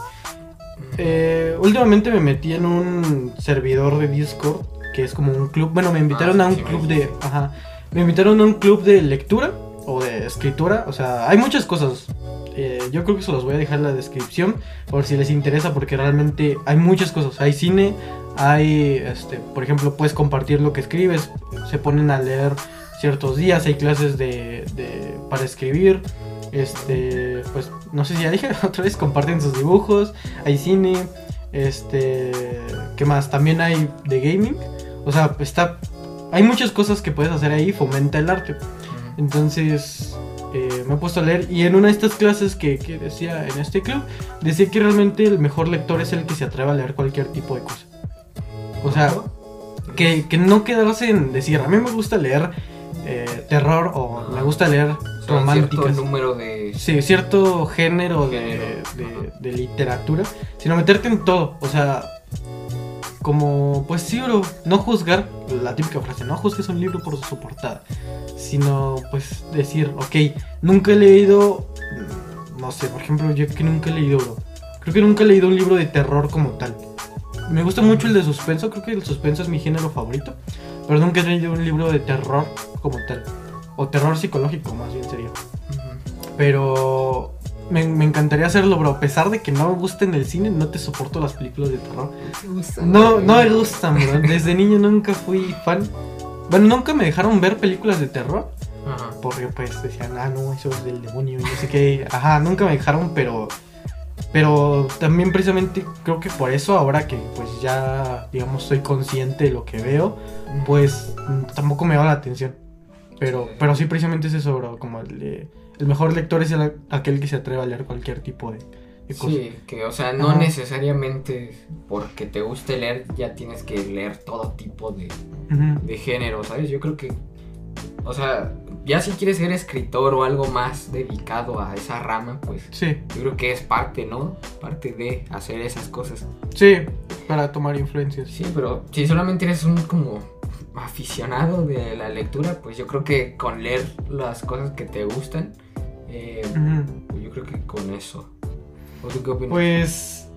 [SPEAKER 1] Eh, últimamente me metí en un servidor de Discord que es como un club. Bueno, me invitaron
[SPEAKER 2] Ah,
[SPEAKER 1] a un
[SPEAKER 2] sí,
[SPEAKER 1] club de. Ajá. Me invitaron a un club de lectura o de escritura. O sea, hay muchas cosas. Eh, yo creo que se los voy a dejar en la descripción por si les interesa porque realmente hay muchas cosas. Hay cine, hay, este, por ejemplo, puedes compartir lo que escribes. Se ponen a leer ciertos días, hay clases de, de- para escribir. Este, pues no sé si ya dije otra vez, comparten sus dibujos, hay cine, este, ¿qué más? También hay de gaming. O sea, está hay muchas cosas que puedes hacer ahí, fomenta el arte. Entonces eh, me he puesto a leer y en una de estas clases que, que decía en este club, decía que realmente el mejor lector es el que se atreve a leer cualquier tipo de cosa. O sea, que, que no quedarse en decir, a mí me gusta leer eh, terror o me gusta leer
[SPEAKER 2] O sea, un cierto
[SPEAKER 1] románticas.
[SPEAKER 2] número de.
[SPEAKER 1] Sí, cierto género, de-
[SPEAKER 2] Género,
[SPEAKER 1] de, literatura, sino meterte en todo. O sea, como, pues sí, bro, no juzgar, la típica frase, no juzgues un libro por su portada, sino pues decir, ok, nunca he leído, no sé, por ejemplo, yo que nunca he leído, bro, creo que nunca he leído un libro de terror como tal. Me gusta mucho el de suspenso, creo que el suspenso es mi género favorito, pero nunca he leído un libro de terror como tal, o terror psicológico más bien sería. Pero me, me encantaría hacerlo, bro. A pesar de que no me gusten el cine, no te soporto las películas de terror.
[SPEAKER 2] ¿Te gusta?
[SPEAKER 1] No, no me gustan, bro. Desde niño nunca fui fan. Bueno, nunca me dejaron ver películas de terror.
[SPEAKER 2] Ajá.
[SPEAKER 1] Porque pues decían, ah, no, eso es del demonio y no sé qué. Ajá, nunca me dejaron, pero. Pero también precisamente creo que por eso ahora que pues ya, digamos, soy consciente de lo que veo, pues tampoco me llama la atención. Pero,
[SPEAKER 2] Sí.
[SPEAKER 1] pero sí, precisamente es eso, bro. Como el, el mejor lector es el- aquel que se atreve a leer cualquier tipo de, de cosa.
[SPEAKER 2] Sí, que o sea, no
[SPEAKER 1] Ajá.
[SPEAKER 2] necesariamente porque te guste leer ya tienes que leer todo tipo de, de género, ¿sabes? Yo creo que, o sea, ya si quieres ser escritor o algo más dedicado a esa rama, pues
[SPEAKER 1] Sí,
[SPEAKER 2] yo creo que es parte, ¿no? Parte de hacer esas cosas.
[SPEAKER 1] sí, para tomar influencias.
[SPEAKER 2] Sí, pero si solamente eres un como aficionado de la lectura, pues yo creo que con leer las cosas que te gustan, eh,
[SPEAKER 1] Ujú.
[SPEAKER 2] yo creo que con eso. ¿O tú qué opinas?
[SPEAKER 1] Pues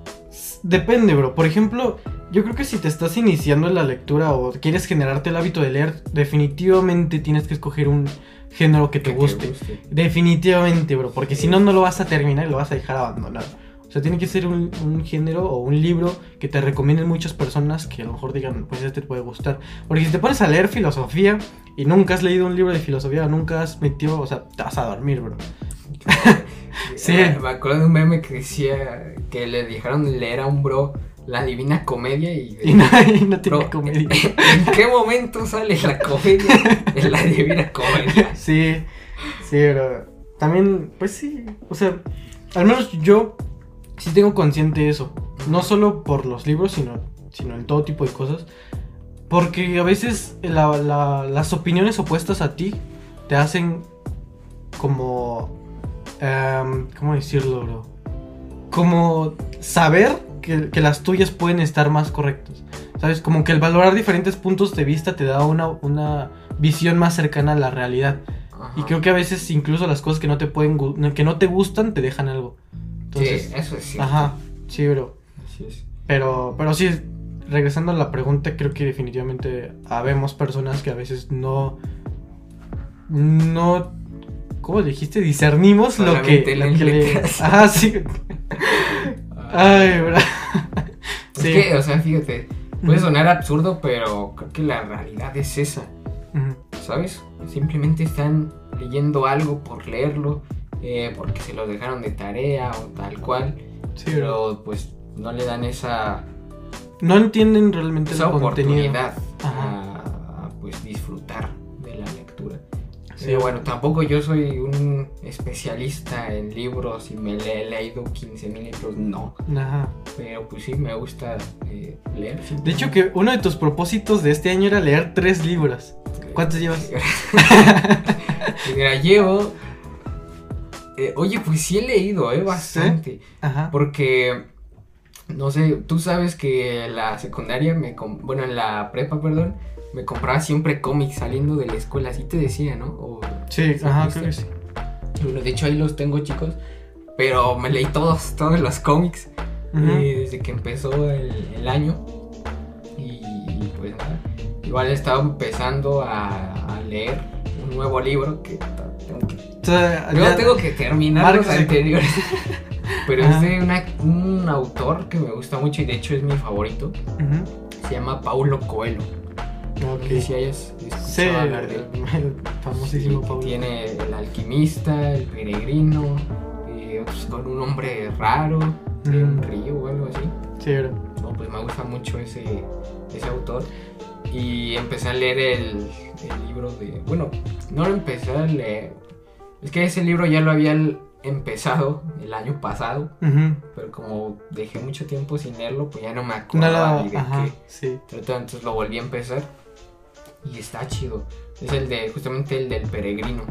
[SPEAKER 1] depende, bro. Por ejemplo, yo creo que si te estás iniciando en la lectura o quieres generarte el hábito de leer, definitivamente tienes que escoger un género que te
[SPEAKER 2] Que
[SPEAKER 1] guste. Definitivamente, bro. Porque si no, no lo vas a terminar y lo vas a dejar abandonado. O sea, tiene que ser un, un género o un libro que te recomienden muchas personas que a lo mejor digan, pues este te puede gustar. Porque si te pones a leer filosofía y nunca has leído un libro de filosofía o nunca has metido, o sea, te vas a dormir, bro. Sí.
[SPEAKER 2] Eh, Me acuerdo de un meme que decía que le dejaron leer a un bro la divina comedia y...
[SPEAKER 1] Y no, y no tiene
[SPEAKER 2] Bro,
[SPEAKER 1] comedia.
[SPEAKER 2] ¿En qué momento sale la comedia en la divina comedia?
[SPEAKER 1] Sí, sí, pero también, pues sí, o sea, al menos yo sí tengo consciente eso, no solo por los libros, sino, sino en todo tipo de cosas, porque a veces la- la- las opiniones opuestas a ti te hacen como, em, ¿cómo decirlo, bro? Como saber que, que las tuyas pueden estar más correctas. ¿Sabes? Como que el valorar diferentes puntos de vista te da una, una visión más cercana a la realidad. Y creo que a veces incluso las cosas que no te pueden que no te gustan te dejan algo. Entonces,
[SPEAKER 2] sí, eso es cierto.
[SPEAKER 1] ajá, sí, bro.
[SPEAKER 2] Así es.
[SPEAKER 1] Pero pero sí regresando a la pregunta, creo que definitivamente habemos personas que a veces no no ¿cómo dijiste? discernimos lo que, lo que le-. Ajá, sí. Ay, bro.
[SPEAKER 2] Es
[SPEAKER 1] Sí.
[SPEAKER 2] que, o sea, fíjate, puede sonar absurdo, pero creo que la realidad es esa. ¿sabes? Simplemente están leyendo algo por leerlo, eh, porque se lo dejaron de tarea o tal cual,
[SPEAKER 1] Sí,
[SPEAKER 2] pero pues no le dan esa,
[SPEAKER 1] No entienden realmente
[SPEAKER 2] esa
[SPEAKER 1] el contenido.
[SPEAKER 2] oportunidad
[SPEAKER 1] Ajá.
[SPEAKER 2] a,
[SPEAKER 1] Sí.
[SPEAKER 2] Bueno, tampoco yo soy un especialista en libros y me le he leído 15.000 libros, no.
[SPEAKER 1] Ajá.
[SPEAKER 2] Pero pues sí, me gusta eh, leer.
[SPEAKER 1] De hecho que uno de tus propósitos de este año era leer tres libros. ¿Cuántos llevas?
[SPEAKER 2] Mira, llevo. eh, oye, pues sí he leído, ¿eh? Bastante.
[SPEAKER 1] Ajá.
[SPEAKER 2] Porque. No sé, tú sabes que la secundaria me. Bueno, en la prepa, perdón. Me compraba siempre cómics saliendo de la escuela, así te decía, ¿no? O-
[SPEAKER 1] Sí,
[SPEAKER 2] ¿sí
[SPEAKER 1] ajá,
[SPEAKER 2] viste?
[SPEAKER 1] creo que sí.
[SPEAKER 2] Bueno, de hecho ahí los tengo, chicos. Pero me leí todos, todos los cómics. Eh, desde que empezó el, el año. Y, pues nada. Igual estaba empezando a, a leer un nuevo libro que tengo que Yo tengo terminar los anteriores. Pero
[SPEAKER 1] Ajá.
[SPEAKER 2] es de una- un autor que me gusta mucho y de hecho es mi favorito. Se llama Paulo Coelho. No sé si hayas escuchado
[SPEAKER 1] Sí,
[SPEAKER 2] hablar de él.
[SPEAKER 1] famosísimo
[SPEAKER 2] Sí,
[SPEAKER 1] Pablo.
[SPEAKER 2] Tiene El Alquimista, El Peregrino, y otros con un nombre raro, de un
[SPEAKER 1] Mm.
[SPEAKER 2] río o algo así.
[SPEAKER 1] Sí, bro.
[SPEAKER 2] No, pues me gusta mucho ese, ese autor. Y empecé a leer el, el libro de... Bueno, no lo empecé a leer. Es que ese libro ya lo había empezado el año pasado. Pero como dejé mucho tiempo sin leerlo, pues ya no me
[SPEAKER 1] No
[SPEAKER 2] acordaba
[SPEAKER 1] la-
[SPEAKER 2] ni de
[SPEAKER 1] Ajá,
[SPEAKER 2] qué.
[SPEAKER 1] sí.
[SPEAKER 2] Entonces lo volví a empezar. Y está chido. Es el de, justamente el del peregrino.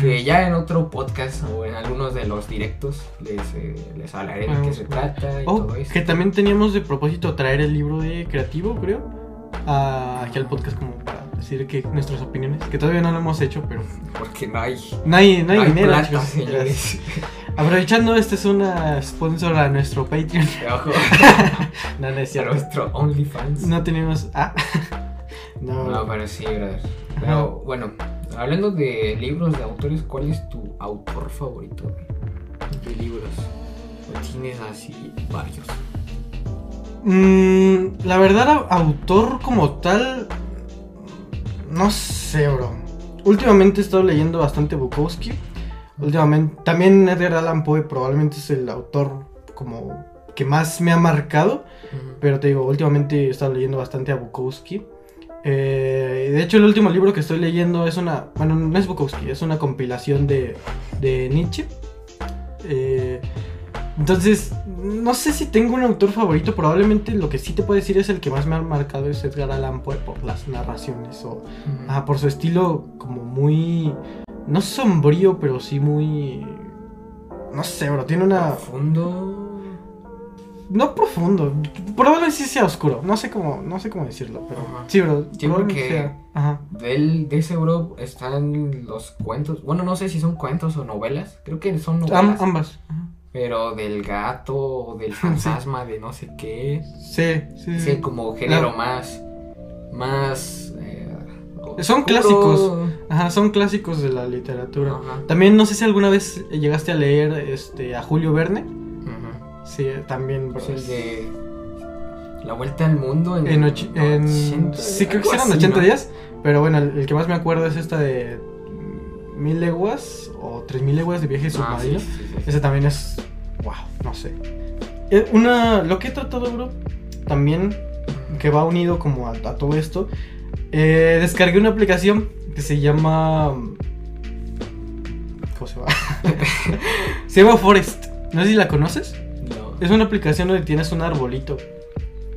[SPEAKER 2] Que ya en otro podcast o en algunos de los directos les, eh, les hablaré de qué
[SPEAKER 1] Vamos.
[SPEAKER 2] se trata y
[SPEAKER 1] Oh,
[SPEAKER 2] todo eso.
[SPEAKER 1] que también teníamos de propósito traer el libro de creativo, creo. a- aquí al podcast como para decir que nuestras opiniones. Que todavía no lo hemos hecho, pero
[SPEAKER 2] Porque no hay,
[SPEAKER 1] no hay, no hay,
[SPEAKER 2] no hay
[SPEAKER 1] dinero,
[SPEAKER 2] plata, señores.
[SPEAKER 1] Aprovechando, este es una sponsor a nuestro Patreon.
[SPEAKER 2] Ojo,
[SPEAKER 1] No, no es
[SPEAKER 2] a
[SPEAKER 1] cierto.
[SPEAKER 2] nuestro OnlyFans.
[SPEAKER 1] No tenemos. Ah. No.
[SPEAKER 2] No, pero sí, brother. Pero bueno, hablando de libros de autores, ¿cuál es tu autor favorito de libros? ¿O tienes así varios?
[SPEAKER 1] Mm, la verdad, autor como tal. No sé, bro. Últimamente he estado leyendo bastante Bukowski. Últimamente. También Edgar Allan Poe probablemente es el autor como que más me ha marcado. Pero te digo, últimamente he estado leyendo bastante a Bukowski. Eh, de hecho, el último libro que estoy leyendo es una. Bueno, no es Bukowski, es una compilación de, de Nietzsche. Eh, entonces, no sé si tengo un autor favorito, probablemente lo que sí te puedo decir es el que más me ha marcado es Edgar Allan Poe por las narraciones o ajá, por su estilo como muy no sombrío, pero sí muy no sé, bro, tiene una
[SPEAKER 2] Profundo.
[SPEAKER 1] No profundo, probablemente sí sea oscuro, no sé cómo no sé cómo decirlo, pero
[SPEAKER 2] Ajá.
[SPEAKER 1] sí, bro,
[SPEAKER 2] Sí, porque-
[SPEAKER 1] sea. Ajá.
[SPEAKER 2] De, él- de ese bro están los cuentos. Bueno, no sé si son cuentos o novelas. Creo que son
[SPEAKER 1] Am-
[SPEAKER 2] novelas.
[SPEAKER 1] ambas. Ajá.
[SPEAKER 2] Pero del gato, o del fantasma, de no sé qué.
[SPEAKER 1] Sí, sí, sí.
[SPEAKER 2] Sí, como género más. Más. eh,
[SPEAKER 1] Son clásicos. Ajá, son clásicos de la literatura.
[SPEAKER 2] Ajá.
[SPEAKER 1] También no sé si alguna vez llegaste a leer este a Julio Verne. Sí, también, bro.
[SPEAKER 2] Es el de. La vuelta al mundo en.
[SPEAKER 1] En, och- en-
[SPEAKER 2] 80,
[SPEAKER 1] sí, creo que eran
[SPEAKER 2] así,
[SPEAKER 1] 80
[SPEAKER 2] ¿no?
[SPEAKER 1] días. Pero bueno, el, el que más me acuerdo es esta de Mil leguas o Tres mil leguas de viaje
[SPEAKER 2] Ah,
[SPEAKER 1] submarino.
[SPEAKER 2] sí, sí, sí.
[SPEAKER 1] Ese también es. Wow, no sé. Eh, Una. Lo que he tratado, bro. También que va unido como a, a todo esto. eh, descargué una aplicación que se llama. ¿Cómo se llama? se llama Forest. No sé si la conoces. Es una aplicación donde tienes un arbolito.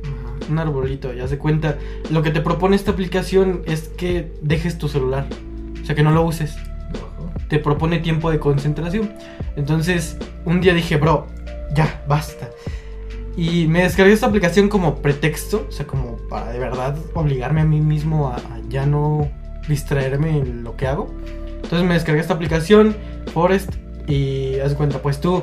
[SPEAKER 2] Ajá.
[SPEAKER 1] Un arbolito, ya se cuenta. Lo que te propone esta aplicación es que dejes tu celular. O sea, que no lo uses. Te propone tiempo de concentración. Entonces, un día dije, bro, ya, basta. Y me descargué esta aplicación como pretexto, o sea, como para de verdad obligarme a mí mismo a, a ya no distraerme en lo que hago. Entonces me descargué esta aplicación, Forest, y haz cuenta, pues tú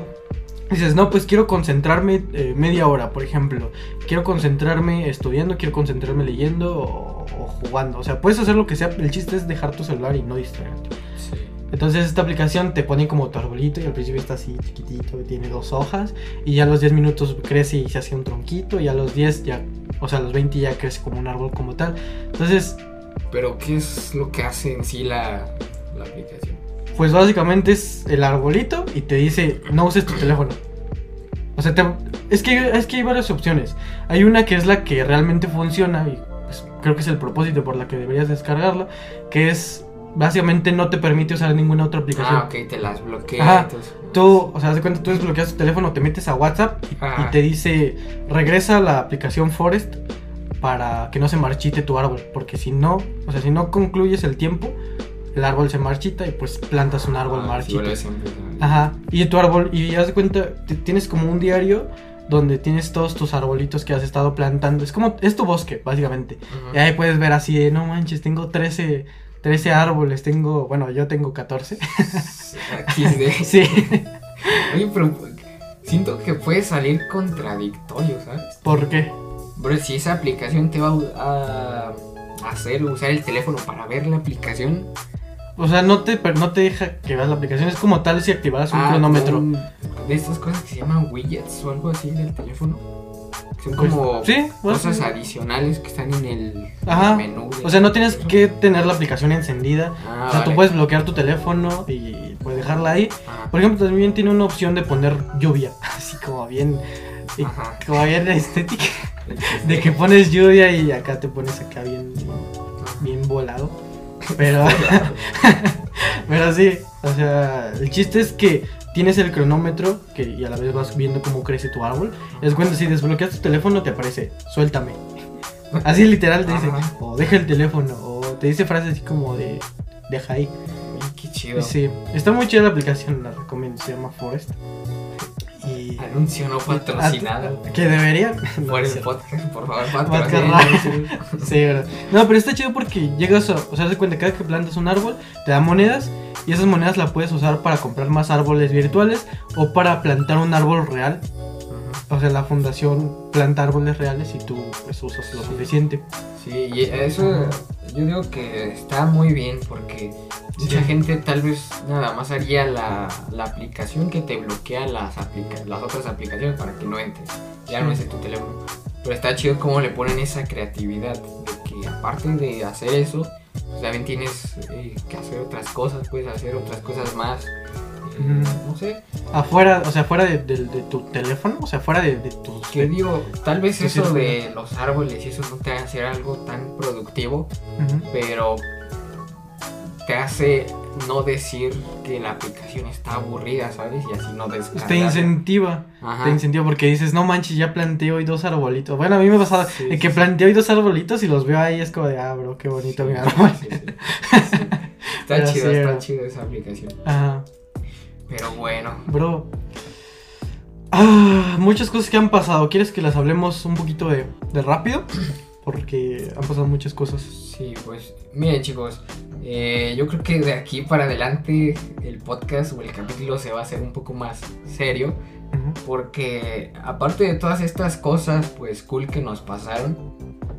[SPEAKER 1] dices, no, pues quiero concentrarme eh, media hora, por ejemplo. Quiero concentrarme estudiando, quiero concentrarme leyendo o, o jugando. O sea, puedes hacer lo que sea, el chiste es dejar tu celular y no distraerte.
[SPEAKER 2] Sí.
[SPEAKER 1] Entonces esta aplicación te pone como tu arbolito y al principio está así chiquitito, tiene dos hojas y ya a los 10 minutos crece y se hace un tronquito y a los 10 ya, o sea, a los 20 ya crece como un árbol como tal. Entonces,
[SPEAKER 2] Pero, ¿qué es lo que hace en sí la, la aplicación?
[SPEAKER 1] Pues básicamente es el arbolito y te dice no uses tu teléfono. O sea, te- es, que, es que hay varias opciones. Hay una que es la que realmente funciona y pues, creo que es el propósito por la que deberías descargarla, que es básicamente no te permite usar ninguna otra aplicación.
[SPEAKER 2] Ah, ok, te las bloquea.
[SPEAKER 1] Ajá.
[SPEAKER 2] entonces-
[SPEAKER 1] Tú, o sea, de cuenta, tú desbloqueas tu teléfono, te metes a WhatsApp y
[SPEAKER 2] Ajá.
[SPEAKER 1] te dice, regresa a la aplicación Forest para que no se marchite tu árbol, porque si no, o sea, si no concluyes el tiempo, el árbol se marchita y pues plantas un árbol
[SPEAKER 2] Ah,
[SPEAKER 1] marchito. Ajá, y tu árbol, y haz de cuenta, tienes como un diario donde tienes todos tus arbolitos que has estado plantando, es como, es tu bosque, básicamente. Y ahí puedes ver así, de, no manches, tengo 13, 13 árboles, tengo, bueno, yo tengo 14.
[SPEAKER 2] XD.
[SPEAKER 1] sí.
[SPEAKER 2] Oye, pero siento que puede salir contradictorio, ¿sabes?
[SPEAKER 1] ¿Por qué?
[SPEAKER 2] Bro, si esa aplicación te va a hacer usar el teléfono para ver la aplicación.
[SPEAKER 1] O sea, no te, no te deja que veas la aplicación. Es como tal si activaras un
[SPEAKER 2] Ah,
[SPEAKER 1] cronómetro.
[SPEAKER 2] de estas cosas que se llaman widgets o algo así del teléfono. Son
[SPEAKER 1] Pues,
[SPEAKER 2] como
[SPEAKER 1] sí, pues,
[SPEAKER 2] cosas
[SPEAKER 1] sí.
[SPEAKER 2] adicionales que están en el
[SPEAKER 1] Ajá.
[SPEAKER 2] menú.
[SPEAKER 1] O sea, no tienes que tener la aplicación encendida.
[SPEAKER 2] Ah,
[SPEAKER 1] o sea, tú puedes bloquear tu teléfono y puedes dejarla ahí.
[SPEAKER 2] Ah,
[SPEAKER 1] Por ejemplo, también tiene una opción de poner lluvia. Así como bien.
[SPEAKER 2] Ajá.
[SPEAKER 1] Como bien estética. De que pones lluvia y acá te pones acá bien. Bien volado. Pero. pero sí. O sea, el chiste es que tienes el cronómetro que, y a la vez vas viendo cómo crece tu árbol. Es cuando si desbloqueas tu teléfono te aparece, suéltame. Así literal te dice,
[SPEAKER 2] Ajá.
[SPEAKER 1] o deja el teléfono, o te dice frases así como de, deja ahí.
[SPEAKER 2] Qué chido.
[SPEAKER 1] Sí, está muy chida la aplicación, la recomiendo, se llama Forest. Y...
[SPEAKER 2] Anuncio no patrocinado.
[SPEAKER 1] Que debería.
[SPEAKER 2] Por el podcast, por favor,
[SPEAKER 1] Podcast. Sí, verdad. No, pero está chido porque llegas a. O sea, de cuenta, cada que plantas un árbol, te da monedas. Y esas monedas las puedes usar para comprar más árboles virtuales o para plantar un árbol real. O sea, la fundación planta árboles reales y tú pues, usas lo suficiente.
[SPEAKER 2] Sí, y eso yo digo que está muy bien porque mucha
[SPEAKER 1] Sí.
[SPEAKER 2] gente tal vez nada más haría la, la aplicación que te bloquea las, aplica las otras aplicaciones para que no entres. Ya no es tu teléfono. Pero está chido cómo le ponen esa creatividad de que aparte de hacer eso, pues también tienes eh, que hacer otras cosas, puedes hacer otras cosas más. eh. No sé,
[SPEAKER 1] Afuera, o sea, fuera de, de- de tu teléfono, o sea, fuera de, de tus.
[SPEAKER 2] que digo, tal vez eso de los árboles y eso no te haga hacer algo tan productivo, pero te hace no decir que la aplicación está aburrida, ¿sabes? Y así no descargar.
[SPEAKER 1] Te incentiva.
[SPEAKER 2] Ajá.
[SPEAKER 1] Te incentiva porque dices, no manches, ya planté hoy dos arbolitos. Bueno, a mí me pasa
[SPEAKER 2] Sí,
[SPEAKER 1] de que
[SPEAKER 2] sí,
[SPEAKER 1] planté hoy dos arbolitos y los veo ahí, es como de, ah, bro, qué bonito mi árbol.
[SPEAKER 2] Está
[SPEAKER 1] Pero
[SPEAKER 2] chido, está chido esa aplicación.
[SPEAKER 1] Ajá,
[SPEAKER 2] Pero bueno,
[SPEAKER 1] bro. Ah, muchas cosas que han pasado. ¿Quieres que las hablemos un poquito de, de rápido? Porque han pasado muchas cosas.
[SPEAKER 2] sí, pues miren chicos, eh, yo creo que de aquí para adelante el podcast o el capítulo se va a hacer un poco más serio. Porque aparte de todas estas cosas, pues cool que nos pasaron,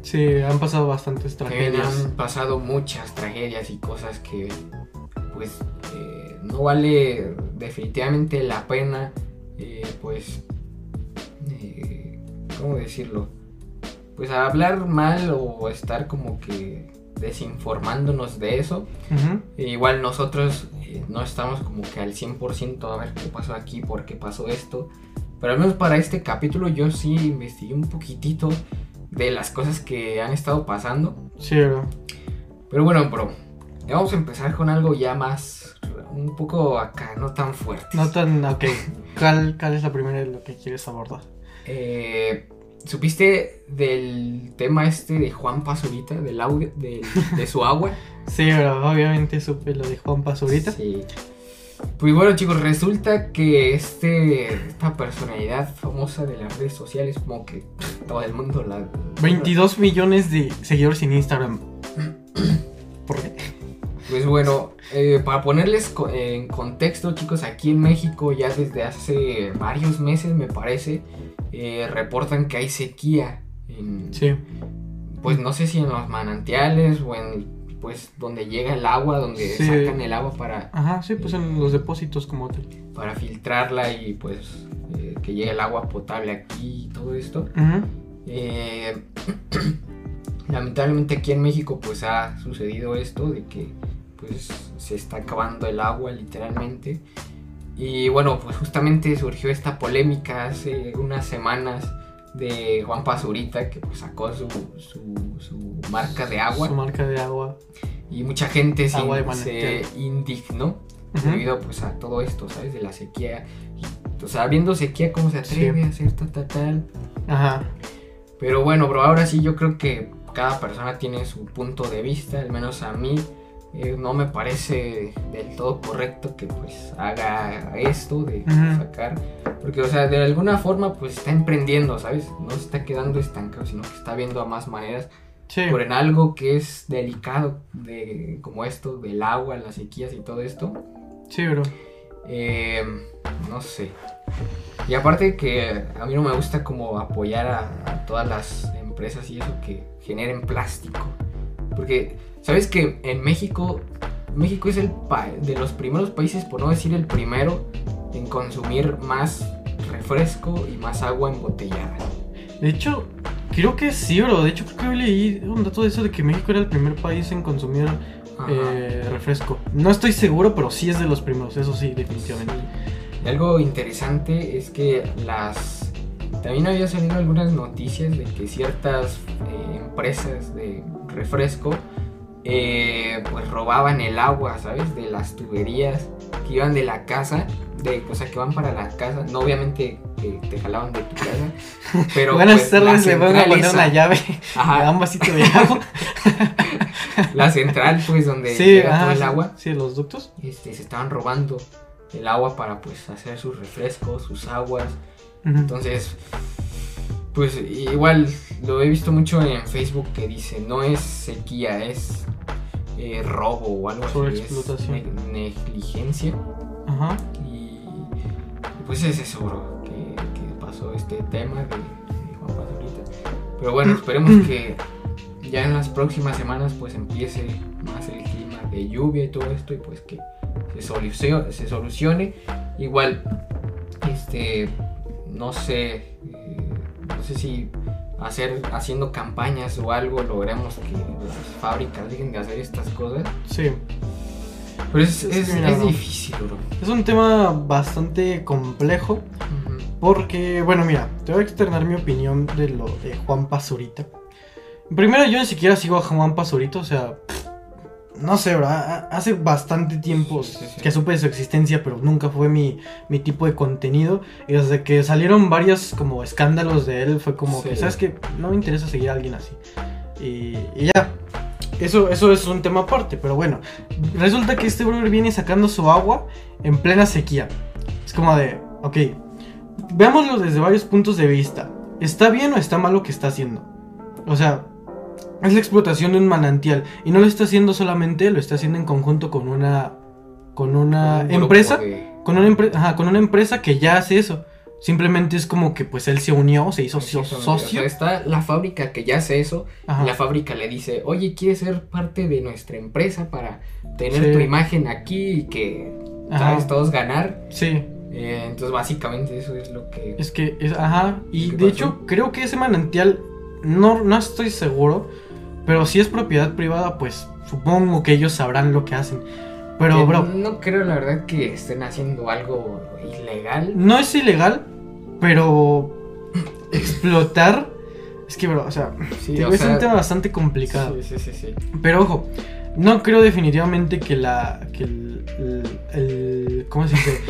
[SPEAKER 1] Sí, han pasado bastantes tragedias.
[SPEAKER 2] han pasado muchas tragedias y cosas que pues eh, no vale definitivamente la pena eh, pues cómo decirlo pues hablar mal o estar como que desinformándonos de eso. E igual nosotros eh, no estamos como que al 100% a ver qué pasó aquí, por qué pasó esto. Pero al menos para este capítulo yo sí investigué un poquitito de las cosas que han estado pasando.
[SPEAKER 1] Sí, bro.
[SPEAKER 2] Pero bueno, bro, ya vamos a empezar con algo ya más, un poco acá, no tan fuerte.
[SPEAKER 1] No tan. Ok. ¿Cuál, cuál es la primera de lo que quieres abordar?
[SPEAKER 2] Eh, ¿Supiste del tema este de Juan Pazurita, del audio, de su agua?
[SPEAKER 1] Sí. Obviamente supe lo de Juan Pazurita.
[SPEAKER 2] Sí. Pues bueno chicos, resulta que este, esta personalidad famosa de las redes sociales, como que todo el mundo la...
[SPEAKER 1] 22 millones de seguidores en Instagram. ¿Por qué?
[SPEAKER 2] Pues bueno, eh, para ponerles co- en contexto chicos, aquí en México ya desde hace varios meses me parece, eh, reportan que hay sequía. En,
[SPEAKER 1] Sí.
[SPEAKER 2] Pues no sé si en los manantiales o en pues donde llega el agua, donde
[SPEAKER 1] Sí.
[SPEAKER 2] sacan el agua para,
[SPEAKER 1] Ajá, sí, pues en los depósitos como tal.
[SPEAKER 2] para filtrarla y pues eh, que llegue el agua potable aquí y todo esto.
[SPEAKER 1] Ujú.
[SPEAKER 2] Eh, lamentablemente aquí en México pues ha sucedido esto de que pues se está acabando el agua literalmente. Y bueno, pues justamente surgió esta polémica hace unas semanas de Juan Pazurita que pues, sacó su, su, su marca de agua
[SPEAKER 1] Su marca de agua.
[SPEAKER 2] y mucha gente se, indignó debido pues a todo esto, ¿sabes? De la sequía. Y, o sea, viendo sequía, ¿cómo se atreve
[SPEAKER 1] Sí.
[SPEAKER 2] a hacer tal, tal, tal?
[SPEAKER 1] Ajá.
[SPEAKER 2] Pero bueno, bro, ahora sí yo creo que cada persona tiene su punto de vista, al menos a mí eh, no me parece del todo correcto que pues haga esto de sacar, porque o sea, de alguna forma pues está emprendiendo, ¿sabes? No se está quedando estancado, sino que está viendo a más maneras
[SPEAKER 1] Sí.
[SPEAKER 2] por en algo que es delicado de como esto del agua, las sequías y todo esto.
[SPEAKER 1] Sí, bro.
[SPEAKER 2] Eh, no sé. Y aparte que a mí no me gusta como apoyar a, a todas las empresas y eso que generen plástico. Porque, ¿sabes que en México, México es el pa- de los primeros países, por no decir el primero, en consumir más refresco y más agua embotellada?
[SPEAKER 1] De hecho, creo que sí, bro. De hecho, creo que yo leí un dato de eso de que México era el primer país en consumir eh, refresco. No estoy seguro, pero sí es de los primeros. Eso sí, definitivamente.
[SPEAKER 2] Algo interesante es que las... También había salido algunas noticias de que ciertas eh, empresas de refresco eh, pues robaban el agua, ¿sabes? De las tuberías que iban de la casa, de, o sea, que van para la casa. No obviamente te jalaban de tu casa, pero
[SPEAKER 1] Buenas
[SPEAKER 2] pues, la
[SPEAKER 1] tardes, le van a poner
[SPEAKER 2] esa-
[SPEAKER 1] una llave.
[SPEAKER 2] Ajá.
[SPEAKER 1] Un vasito de agua.
[SPEAKER 2] la central pues donde
[SPEAKER 1] sí,
[SPEAKER 2] llega
[SPEAKER 1] ajá,
[SPEAKER 2] todo el agua.
[SPEAKER 1] Sí, los ductos.
[SPEAKER 2] Este, se estaban robando el agua para pues hacer sus refrescos, sus aguas. Entonces, pues igual lo he visto mucho en Facebook que dice, no es sequía, es eh, robo o algo así.
[SPEAKER 1] Sobreexplotación.
[SPEAKER 2] Es ne- negligencia.
[SPEAKER 1] Ajá.
[SPEAKER 2] Y pues es eso, bro, que, que pasó este tema de, de Juan Pazurita. Pero bueno, esperemos que ya en las próximas semanas pues empiece más el clima de lluvia y todo esto y pues que se solucione. Se solucione. Igual, este, no sé, sé si hacer, haciendo campañas o algo logremos que las fábricas dejen de hacer estas cosas.
[SPEAKER 1] Sí.
[SPEAKER 2] Pero es,
[SPEAKER 1] Es
[SPEAKER 2] difícil, bro.
[SPEAKER 1] Es un tema bastante complejo. Porque, bueno, mira, te voy a externar mi opinión de lo de Juan Pazurita. Primero, yo ni siquiera sigo a Juan Pazurita, o sea, no sé, bro, hace bastante tiempo que supe de su existencia, pero nunca fue mi, mi, tipo de contenido. Y desde que salieron varios como escándalos de él, fue como que, ¿sabes que No me interesa seguir a alguien así. Y, ya, eso, eso es un tema aparte, pero bueno, resulta que este brother viene sacando su agua en plena sequía. Es como de, ok, veámoslo desde varios puntos de vista. ¿Está bien o está mal lo que está haciendo? O sea, es la explotación de un manantial. Y no lo está haciendo solamente, lo está haciendo en conjunto con una. con una empresa. Con una empresa. con una empresa que ya hace eso. Simplemente es como que pues él se unió, se hizo socio.
[SPEAKER 2] está la fábrica que ya hace eso. La fábrica le dice, oye, ¿quieres ser parte de nuestra empresa para tener tu imagen aquí y que sabes todos ganar?
[SPEAKER 1] Sí.
[SPEAKER 2] Eh, entonces básicamente eso es lo que...
[SPEAKER 1] Es que, es, ajá. Y de hecho creo que ese manantial, no, no estoy seguro, pero si es propiedad privada, pues supongo que ellos sabrán lo que hacen. Pero, bro.
[SPEAKER 2] No creo, la verdad, que estén haciendo algo ilegal.
[SPEAKER 1] No es ilegal, pero. explotar. Es que, bro, o sea. es un tema bastante complicado.
[SPEAKER 2] Sí, sí, sí,
[SPEAKER 1] Pero ojo, no creo definitivamente que la. que el. el, ¿Cómo se dice?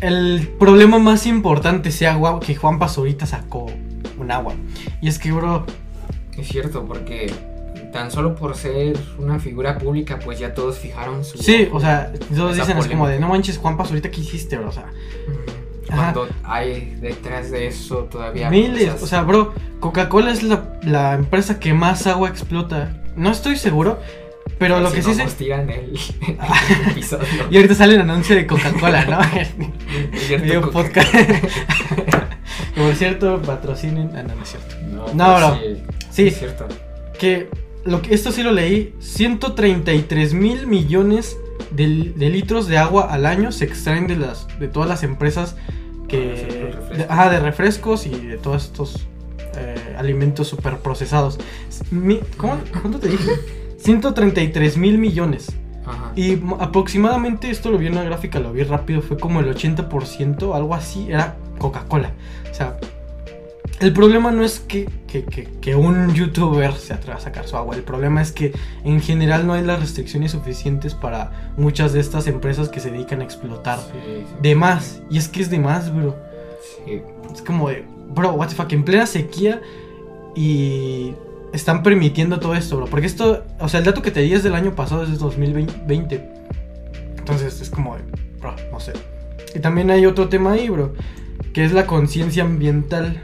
[SPEAKER 1] el problema más importante sea que Juan Pazurita sacó un agua. Y es que, bro,
[SPEAKER 2] es cierto, porque tan solo por ser una figura pública, pues ya todos fijaron su.
[SPEAKER 1] Sí, o sea, todos dicen es como de no manches, Juan ahorita qué hiciste, bro? O sea.
[SPEAKER 2] Cuando hay detrás de eso todavía.
[SPEAKER 1] Miles, o sea, bro, Coca-Cola es la, empresa que más agua explota. No estoy seguro, pero lo que sí se.
[SPEAKER 2] tiran el,
[SPEAKER 1] episodio. y ahorita sale el anuncio de Coca-Cola, ¿no? un podcast. Por cierto, patrocinen. Ah, no, no es cierto. No, no bro. Sí, es cierto. Que, lo que esto sí lo leí, 133 mil millones de, litros de agua al año se extraen de las de todas las empresas que de, ajá, de refrescos y de todos estos eh, alimentos super procesados. ¿cómo, ¿Cuánto te dije? 133 mil millones. Ajá. Y aproximadamente, esto lo vi en una gráfica, lo vi rápido, fue como el 80%, algo así, era Coca-Cola. O sea, el problema no es que, un youtuber se atreva a sacar su agua, el problema es que en general no hay las restricciones suficientes para muchas de estas empresas que se dedican a explotar de más. Y es que es de más, bro. Es como de, bro, what the fuck, en plena sequía y están permitiendo todo esto, bro. Porque esto, o sea, el dato que te di es del año pasado, es de 2020. Entonces es como de, bro, no sé. Y también hay otro tema ahí, bro, que es la conciencia ambiental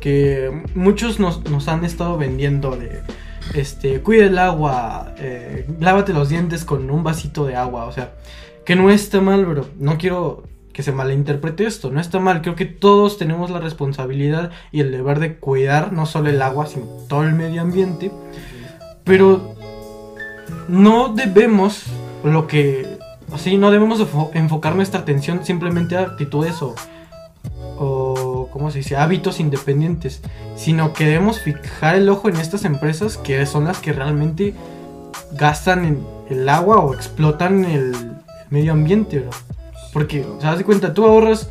[SPEAKER 1] que muchos nos, han estado vendiendo de, este, cuida el agua, eh, lávate los dientes con un vasito de agua, o sea, que no está mal, bro, no quiero que se malinterprete esto, no está mal, creo que todos tenemos la responsabilidad y el deber de cuidar no solo el agua, sino todo el medio ambiente, pero no debemos lo que, así, no debemos enfocar nuestra atención simplemente a actitudes o ¿cómo se dice? hábitos independientes, sino que debemos fijar el ojo en estas empresas que son las que realmente gastan en el agua o explotan el, medio ambiente, Porque, ¿se das cuenta? Tú ahorras,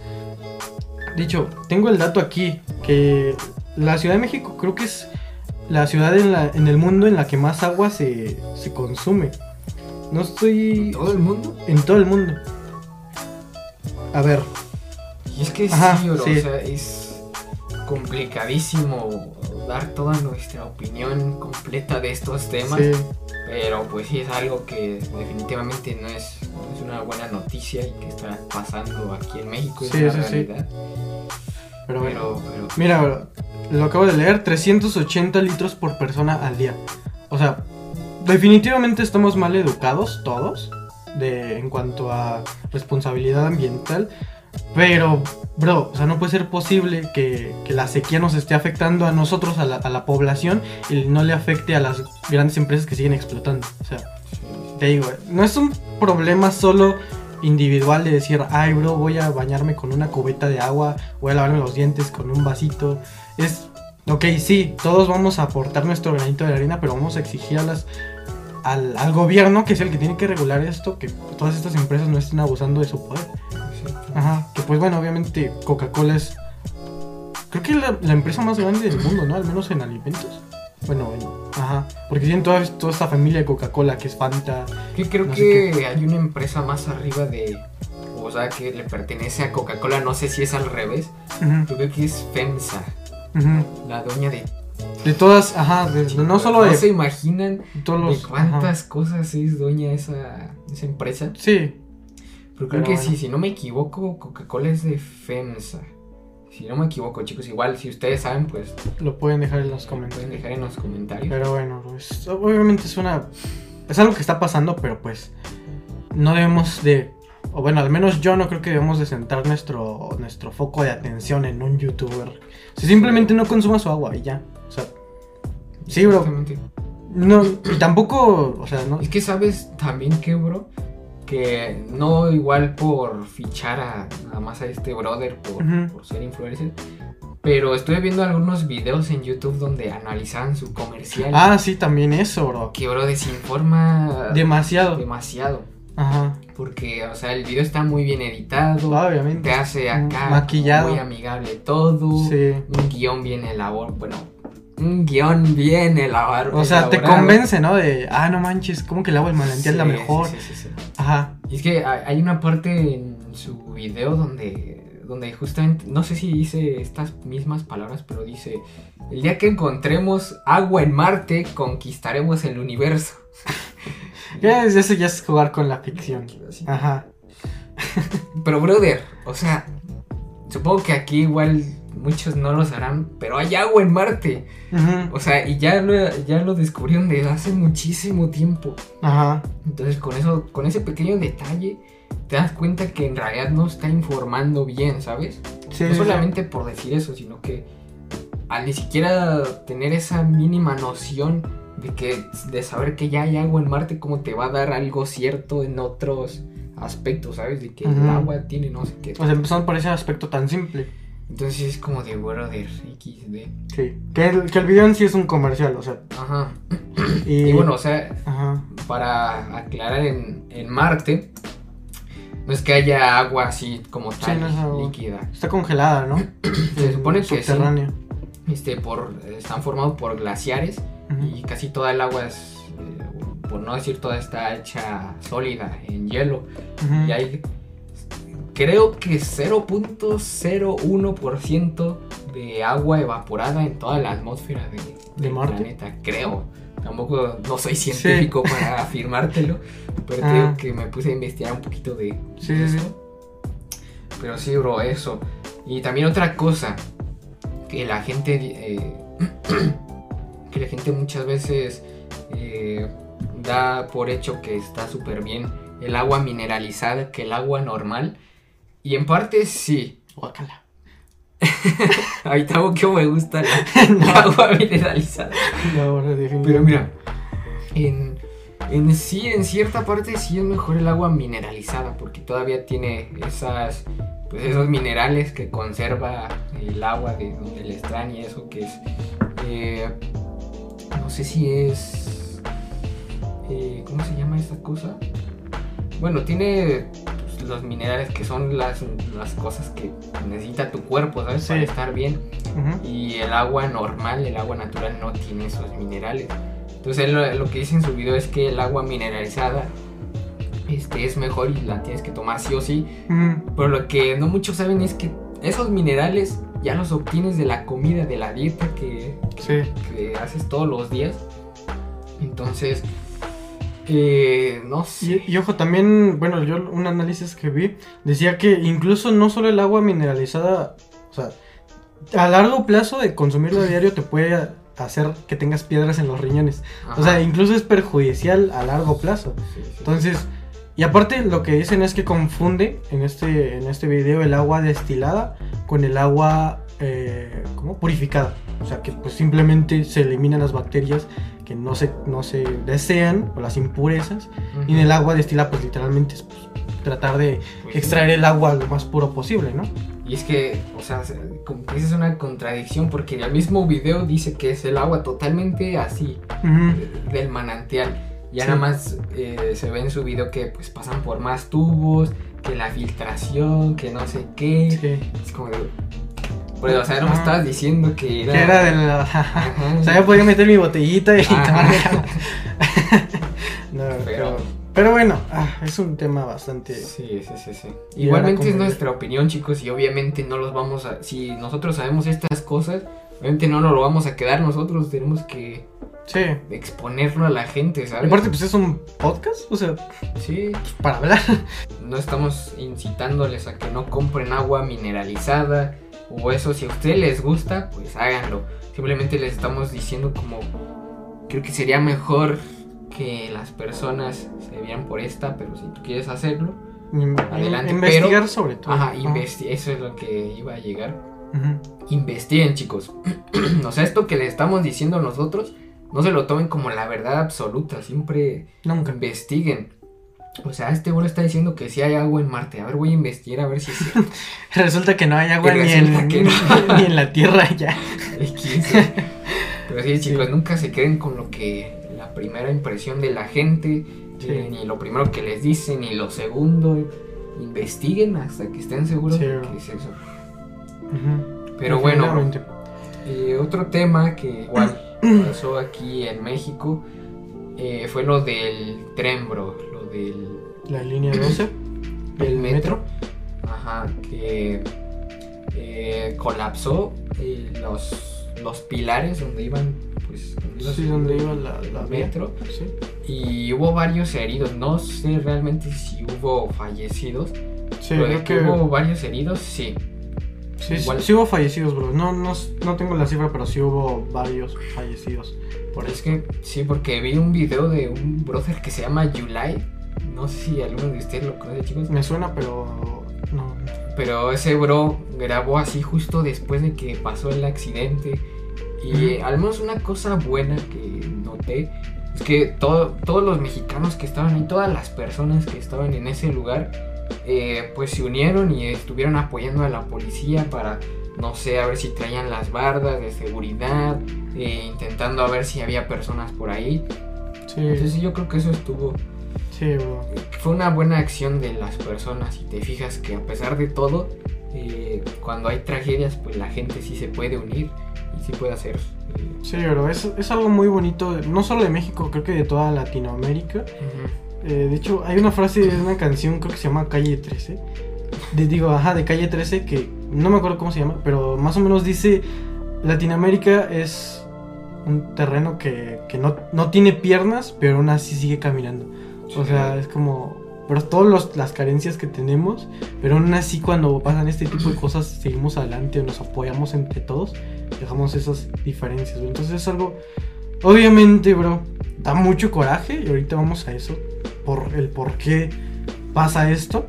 [SPEAKER 1] dicho, tengo el dato aquí, que la Ciudad de México creo que es la ciudad en, la, en el mundo en la que más agua se, se consume. No estoy...
[SPEAKER 2] ¿En todo el mundo?
[SPEAKER 1] En todo el mundo. A ver,
[SPEAKER 2] y es que sí, o sea, es complicadísimo dar toda nuestra opinión completa de estos temas. Pero pues sí es algo que definitivamente no es, una buena noticia y que está pasando aquí en México. Sí, es una realidad.
[SPEAKER 1] Pero, pero, Mira, lo acabo de leer, 380 litros por persona al día. O sea, definitivamente estamos mal educados todos de, en cuanto a responsabilidad ambiental. Pero, bro, o sea, no puede ser posible que, la sequía nos esté afectando a nosotros, a la, población, y no le afecte a las grandes empresas que siguen explotando. O sea, te digo, no es un problema solo individual de decir, ay, bro, voy a bañarme con una cubeta de agua, voy a lavarme los dientes con un vasito. Es, ok, sí, todos vamos a aportar nuestro granito de arena, pero vamos a exigir a al gobierno, que es el que tiene que regular esto, que todas estas empresas no estén abusando de su poder. Ajá, que pues bueno, obviamente Coca-Cola es, creo que la, la empresa más grande del mundo, ¿no? Al menos en alimentos. Bueno, en- ajá. Porque tienen toda, toda esta familia de Coca-Cola que es Fanta.
[SPEAKER 2] Que creo
[SPEAKER 1] No
[SPEAKER 2] que hay una empresa más arriba de. O sea, que le pertenece a Coca-Cola. No sé si es al revés. Yo creo que es FEMSA.
[SPEAKER 1] ujú.
[SPEAKER 2] La dueña de.
[SPEAKER 1] De todas, ajá, de- no solo
[SPEAKER 2] ¿No
[SPEAKER 1] de
[SPEAKER 2] se imaginan
[SPEAKER 1] todos los.
[SPEAKER 2] de cuántas
[SPEAKER 1] ajá.
[SPEAKER 2] cosas es dueña esa, esa empresa?
[SPEAKER 1] Sí,
[SPEAKER 2] Pero creo
[SPEAKER 1] Pero
[SPEAKER 2] que
[SPEAKER 1] bueno.
[SPEAKER 2] sí, si no me equivoco, Coca-Cola es de FEMSA. Si no me equivoco, chicos, igual si ustedes saben, pues
[SPEAKER 1] lo pueden dejar en los
[SPEAKER 2] pueden
[SPEAKER 1] comentarios.
[SPEAKER 2] dejar en los comentarios.
[SPEAKER 1] Pero bueno, pues, obviamente es una. Es algo que está pasando, pero pues. No debemos de. O bueno, al menos yo no creo que debemos de centrar nuestro, nuestro foco de atención en un youtuber. Si simplemente no consuma su agua y ya. O sea. Sí, bro. No, y tampoco. O sea, no.
[SPEAKER 2] Es que sabes también que, bro, que no igual por fichar a, nada más a este brother por,
[SPEAKER 1] Ujú.
[SPEAKER 2] por ser influencer, pero estuve viendo algunos videos en YouTube donde analizaban su comercial.
[SPEAKER 1] Ah, sí, también eso, bro.
[SPEAKER 2] Que, bro, desinforma
[SPEAKER 1] Demasiado.
[SPEAKER 2] demasiado.
[SPEAKER 1] Ajá.
[SPEAKER 2] Porque, o sea, el video está muy bien editado.
[SPEAKER 1] Obviamente.
[SPEAKER 2] Te hace acá
[SPEAKER 1] Maquillado.
[SPEAKER 2] muy amigable todo.
[SPEAKER 1] Sí.
[SPEAKER 2] Un guion bien elaborado. Bueno, un guion bien elaborado.
[SPEAKER 1] O sea, te convence, ¿no? De, ah, no manches, como que el agua del manantial es la
[SPEAKER 2] Sí,
[SPEAKER 1] mejor.
[SPEAKER 2] sí, sí, sí, sí.
[SPEAKER 1] Ajá.
[SPEAKER 2] Y es que hay una parte en su video donde, donde justamente, no sé si dice estas mismas palabras, pero dice, el día que encontremos agua en Marte, conquistaremos el universo.
[SPEAKER 1] Ya es- eso ya es jugar con la ficción. Ajá.
[SPEAKER 2] Pero, brother, o sea, supongo que aquí igual muchos no lo sabrán, pero hay agua en Marte. O sea, y ya lo, ya lo descubrieron desde hace muchísimo tiempo.
[SPEAKER 1] Ajá.
[SPEAKER 2] Entonces, con eso, con ese pequeño detalle, te das cuenta que en realidad no está informando bien, ¿sabes?
[SPEAKER 1] Sí,
[SPEAKER 2] no
[SPEAKER 1] sí,
[SPEAKER 2] solamente por decir eso, sino que al ni siquiera tener esa mínima noción de que de saber que ya hay agua en Marte, como te va a dar algo cierto en otros aspectos, ¿sabes? De que el agua tiene no sé qué.
[SPEAKER 1] Sea, empezando por ese aspecto tan simple.
[SPEAKER 2] Entonces es como de brother XD.
[SPEAKER 1] Sí. Que el, que el video en sí es un comercial, o sea.
[SPEAKER 2] Ajá.
[SPEAKER 1] Y,
[SPEAKER 2] Y bueno, o sea,
[SPEAKER 1] Ajá.
[SPEAKER 2] para aclarar en, en Marte, no es que haya agua así como
[SPEAKER 1] Sí,
[SPEAKER 2] tal,
[SPEAKER 1] no es agua.
[SPEAKER 2] líquida.
[SPEAKER 1] Está congelada, ¿no?
[SPEAKER 2] Se supone que sí. Este, por, están formados por glaciares y casi toda el agua es, eh, por no decir toda, está hecha sólida en hielo. Y hay, creo que 0.01% de agua evaporada en toda la atmósfera de,
[SPEAKER 1] ¿De
[SPEAKER 2] del
[SPEAKER 1] Marte?
[SPEAKER 2] planeta, creo. Tampoco no soy científico para afirmártelo, pero digo
[SPEAKER 1] Ah.
[SPEAKER 2] que me puse a investigar un poquito de
[SPEAKER 1] Sí, sí, sí.
[SPEAKER 2] pero sí, bro, eso. Y también otra cosa, que la gente, eh, que la gente muchas veces eh, da por hecho que está súper bien el agua mineralizada que el agua normal. Y en parte sí.
[SPEAKER 1] Guácala.
[SPEAKER 2] Ahorita que me gusta la, la agua mineralizada.
[SPEAKER 1] No, no.
[SPEAKER 2] Pero mira, en, en sí, en cierta parte sí es mejor el agua mineralizada porque todavía tiene esas, pues esos minerales que conserva el agua de donde le extraen y eso que es, eh, no sé si es, eh, ¿cómo se llama esta cosa? Bueno, tiene los minerales que son las, las cosas que necesita tu cuerpo, ¿sabes?
[SPEAKER 1] Sí.
[SPEAKER 2] Para estar bien.
[SPEAKER 1] Ujú.
[SPEAKER 2] Y el agua normal, el agua natural no tiene esos minerales. Entonces él lo, lo que dice en su video es que el agua mineralizada este, es mejor y la tienes que tomar sí o sí.
[SPEAKER 1] Ujú.
[SPEAKER 2] Pero lo que no muchos saben es que esos minerales ya los obtienes de la comida, de la dieta que,
[SPEAKER 1] Sí.
[SPEAKER 2] que haces todos los días. Entonces, eh, no sé.
[SPEAKER 1] Y, y ojo, también, bueno, yo un análisis que vi decía que incluso no solo el agua mineralizada, o sea, a largo plazo de consumirlo a diario te puede hacer que tengas piedras en los riñones. O sea, incluso es perjudicial a largo plazo.
[SPEAKER 2] Sí, sí.
[SPEAKER 1] Entonces, y aparte lo que dicen es que confunde en este, en este video el agua destilada con el agua, eh, ¿cómo? Purificada. O sea, que pues simplemente se eliminan las bacterias que no se, no se desean o las impurezas. Y en el agua destilada pues literalmente es pues, tratar de
[SPEAKER 2] Pues
[SPEAKER 1] extraer el agua lo más puro posible, ¿no?
[SPEAKER 2] Y es que, o sea, se- como que esa es una contradicción porque en el mismo video dice que es el agua totalmente así, eh, del manantial. Ya
[SPEAKER 1] Sí.
[SPEAKER 2] nada más eh, se ve en su video que pues pasan por más tubos, que la filtración, que no sé qué.
[SPEAKER 1] Sí.
[SPEAKER 2] Es como de... O sea, no me estabas diciendo que era.
[SPEAKER 1] Que era de la... O sea, ya podía meter mi botellita y tomarme no, pero... Bueno, ah, es un tema bastante...
[SPEAKER 2] Sí, sí, sí, sí. Igualmente es nuestra opinión, chicos, y obviamente no los vamos a... Si nosotros sabemos estas cosas, obviamente no nos lo vamos a quedar nosotros, tenemos que
[SPEAKER 1] Sí.
[SPEAKER 2] exponerlo a la gente, ¿sabes?
[SPEAKER 1] aparte, pues es un podcast, o sea,
[SPEAKER 2] Sí,
[SPEAKER 1] para hablar.
[SPEAKER 2] no estamos incitándoles a que no compren agua mineralizada o eso, si a ustedes les gusta, pues háganlo. Simplemente les estamos diciendo como... Creo que sería mejor que las personas se vieran por esta, pero si tú quieres hacerlo, Adelante,
[SPEAKER 1] Investigar
[SPEAKER 2] pero-
[SPEAKER 1] sobre todo.
[SPEAKER 2] Ajá, investi- eso es lo que iba a llegar.
[SPEAKER 1] ujú.
[SPEAKER 2] Investiguen, chicos. o sea, esto que le estamos diciendo nosotros, no se lo tomen como la verdad absoluta. Siempre
[SPEAKER 1] Nunca.
[SPEAKER 2] investiguen. O sea, este bro está diciendo que sí hay agua en Marte. A ver, voy a investigar a ver si es cierto.
[SPEAKER 1] Resulta que no hay agua ni en,
[SPEAKER 2] que no.
[SPEAKER 1] ni en la Tierra ya.
[SPEAKER 2] Pero sí, chicos,
[SPEAKER 1] Sí.
[SPEAKER 2] nunca se queden con lo que la primera impresión de la gente,
[SPEAKER 1] Sí.
[SPEAKER 2] eh, ni lo primero que les dicen, ni lo segundo. Investiguen hasta que estén seguros
[SPEAKER 1] Sí,
[SPEAKER 2] de que es eso. Pero bueno. Eh, otro tema que igual pasó aquí en México eh, fue lo del tren, bro. Del
[SPEAKER 1] La línea 12 del metro.
[SPEAKER 2] Ajá, que eh, colapsó eh, los, los pilares donde iban, pues,
[SPEAKER 1] Sí, donde iba la,
[SPEAKER 2] metro.
[SPEAKER 1] Sí.
[SPEAKER 2] Y hubo varios heridos. No sé realmente si hubo fallecidos.
[SPEAKER 1] Sí,
[SPEAKER 2] pero de
[SPEAKER 1] creo
[SPEAKER 2] que
[SPEAKER 1] que
[SPEAKER 2] hubo varios heridos, sí.
[SPEAKER 1] sí, sí,
[SPEAKER 2] igual-
[SPEAKER 1] sí hubo fallecidos, bro. No, no, no tengo la cifra, pero sí hubo varios fallecidos. Por
[SPEAKER 2] Es que sí, porque vi un video de un brother que se llama Yulai. No sé si alguno de ustedes lo conoce, chicos.
[SPEAKER 1] Me suena, pero no.
[SPEAKER 2] Pero ese bro grabó así justo después de que pasó el accidente. Y
[SPEAKER 1] Ujú.
[SPEAKER 2] al menos una cosa buena que noté es que todo- todos los mexicanos que estaban ahí, todas las personas que estaban en ese lugar, eh, pues se unieron y estuvieron apoyando a la policía para, no sé, a ver si traían las bardas de seguridad, eh, intentando a ver si había personas por ahí.
[SPEAKER 1] Sí,
[SPEAKER 2] Entonces yo creo que eso estuvo
[SPEAKER 1] sí, bro.
[SPEAKER 2] fue una buena acción de las personas y te fijas que a pesar de todo, eh, cuando hay tragedias, pues la gente sí se puede unir y sí puede hacer. eh,
[SPEAKER 1] Sí, bro. Es, es algo muy bonito, no solo de México, creo que de toda Latinoamérica. Eh, de hecho, hay una frase de una canción, creo que se llama Calle 13. De- digo, ajá, de Calle 13, que no me acuerdo cómo se llama, pero más o menos dice, Latinoamérica es un terreno que, que no, no tiene piernas, pero aún así sigue caminando. O sea, es como, pero todas las carencias que tenemos, pero aún así cuando pasan este tipo de cosas, seguimos adelante, nos apoyamos entre todos, dejamos esas diferencias. bro. Entonces es algo, obviamente, bro, da mucho coraje y ahorita vamos a eso, por el por qué pasa esto.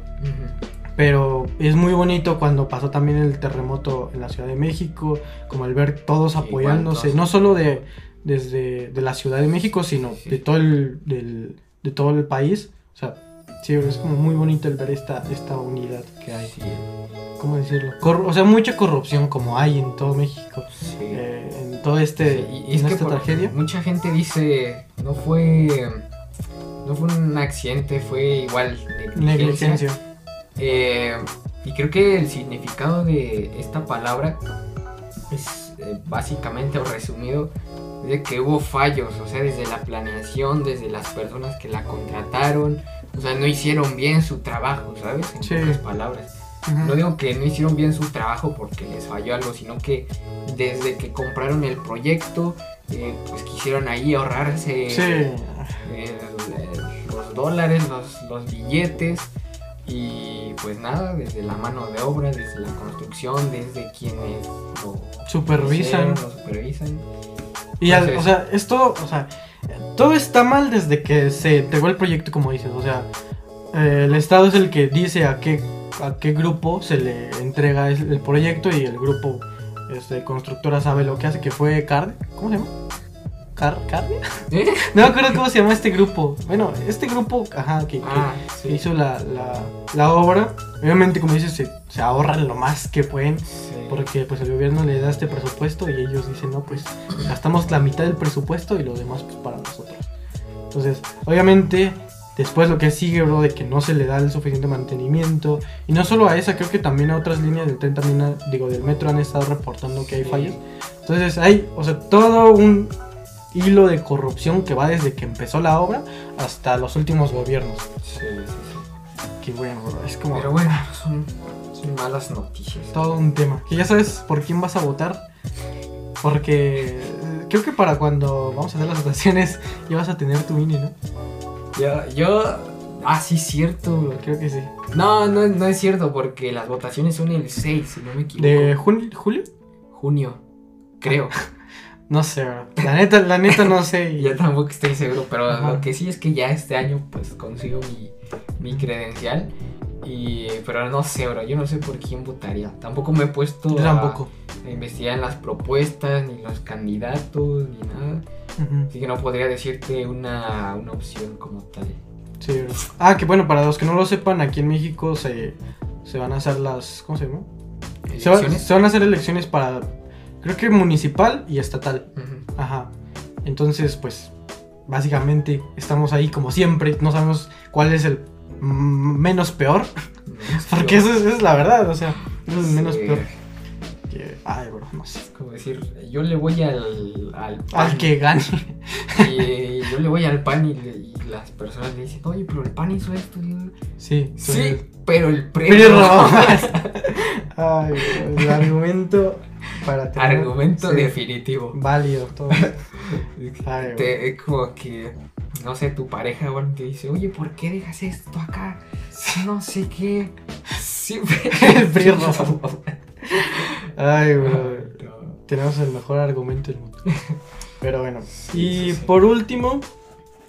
[SPEAKER 1] Pero es muy bonito cuando pasó también el terremoto en la Ciudad de México, como el ver todos apoyándose, no solo de desde de la Ciudad de México, sino de todo el del- de todo el país. O sea, sí, es como muy bonito el ver esta esta unidad que hay.
[SPEAKER 2] Sí,
[SPEAKER 1] ¿Cómo decirlo? O sea, mucha corrupción como hay en todo México,
[SPEAKER 2] sí.
[SPEAKER 1] eh, en todo este
[SPEAKER 2] Sí, y- es
[SPEAKER 1] en
[SPEAKER 2] que
[SPEAKER 1] esta tragedia.
[SPEAKER 2] mucha gente dice no fue no fue un accidente, fue igual negligencia.
[SPEAKER 1] Negligencia.
[SPEAKER 2] Eh, y creo que el significado de esta palabra es eh, básicamente o resumido es de que hubo fallos, o sea, desde la planeación, desde las personas que la contrataron, o sea, no hicieron bien su trabajo, ¿sabes? En
[SPEAKER 1] Sí.
[SPEAKER 2] pocas palabras. No digo que no hicieron bien su trabajo porque les falló algo, sino que desde que compraron el proyecto, eh, pues quisieron ahí ahorrarse
[SPEAKER 1] Sí.
[SPEAKER 2] el- los dólares, los, los billetes y pues nada, desde la mano de obra, desde la construcción, desde quienes lo
[SPEAKER 1] Supervisan.
[SPEAKER 2] lo supervisan.
[SPEAKER 1] Y al- o sea, esto, o sea, todo está mal desde que se entregó el proyecto, como dices. O sea, eh, el Estado es el que dice a qué, a qué grupo se le entrega el, el proyecto y el grupo este, constructora sabe lo que hace, que fue Card. ¿Cómo se llama? Car ¿Cardia?
[SPEAKER 2] ¿Eh?
[SPEAKER 1] No me acuerdo cómo se llama este grupo. Bueno, este grupo, ajá, que,
[SPEAKER 2] Ah,
[SPEAKER 1] que
[SPEAKER 2] sí.
[SPEAKER 1] hizo la, la, la obra. Obviamente, como dices, se, se ahorran lo más que pueden.
[SPEAKER 2] Sí.
[SPEAKER 1] Porque pues el gobierno le da este presupuesto y ellos dicen, no, pues gastamos la mitad del presupuesto y lo demás pues para nosotros. Entonces, obviamente Después lo que sigue, bro, de que no se le da el suficiente mantenimiento. Y no solo a esa, creo que también a otras líneas del tren también, digo, del metro han estado reportando que hay fallas. Entonces hay, o sea, todo un hilo de corrupción que va desde que empezó la obra hasta los últimos gobiernos.
[SPEAKER 2] Sí, sí, sí.
[SPEAKER 1] Que bueno, bro, es como
[SPEAKER 2] Pero bueno, son, son malas noticias.
[SPEAKER 1] todo un tema. Que ya sabes por quién vas a votar. Porque creo que para cuando vamos a hacer las votaciones ya vas a tener tu INE, ¿no?
[SPEAKER 2] Yo, yo. Ah, sí, cierto. bro.
[SPEAKER 1] Creo que sí.
[SPEAKER 2] No, no, no es cierto, porque las votaciones son el 6, si no me equivoco.
[SPEAKER 1] ¿De junio, julio?
[SPEAKER 2] junio. Creo.
[SPEAKER 1] No sé, bro. La neta, la neta no sé.
[SPEAKER 2] Yo tampoco estoy seguro, pero
[SPEAKER 1] Ajá.
[SPEAKER 2] lo que sí es que ya este año pues consigo mi, mi credencial. Y, pero no sé, bro, yo no sé por quién votaría. Tampoco me he puesto a-
[SPEAKER 1] tampoco.
[SPEAKER 2] a investigar en las propuestas, ni los candidatos, ni nada. Así que no podría decirte una, una opción como tal.
[SPEAKER 1] Sí, bro. Ah, que bueno, para los que no lo sepan, aquí en México se, se van a hacer las. ¿Cómo se llama? Se, va-
[SPEAKER 2] ¿Elecciones?
[SPEAKER 1] se van a hacer elecciones para. Creo que municipal y estatal. Ajá. Entonces, pues. Básicamente estamos ahí como siempre. No sabemos cuál es el menos peor. Porque eso es, eso es la verdad, o sea, es el menos
[SPEAKER 2] Sí,
[SPEAKER 1] peor. Que- ay, bro, no sé.
[SPEAKER 2] es como decir, yo le voy al, al
[SPEAKER 1] Al
[SPEAKER 2] PAN.
[SPEAKER 1] que gane.
[SPEAKER 2] Y yo le voy al pan y, le- y las personas le dicen, oye, pero el pan hizo esto. Y
[SPEAKER 1] Sí,
[SPEAKER 2] Sí, pero el
[SPEAKER 1] Pero
[SPEAKER 2] premio.
[SPEAKER 1] Ay, bro, el argumento para tener.
[SPEAKER 2] Argumento
[SPEAKER 1] sí,
[SPEAKER 2] definitivo.
[SPEAKER 1] Válido, todo. Ay, bro.
[SPEAKER 2] Te- es como que, no sé, tu pareja o alguien te dice, oye, ¿por qué dejas esto acá? No sé qué. Siempre.
[SPEAKER 1] El PRI rojo. Ay.
[SPEAKER 2] No.
[SPEAKER 1] Tenemos el mejor argumento del mundo. Pero bueno.
[SPEAKER 2] Sí,
[SPEAKER 1] y
[SPEAKER 2] sí, sí.
[SPEAKER 1] por último,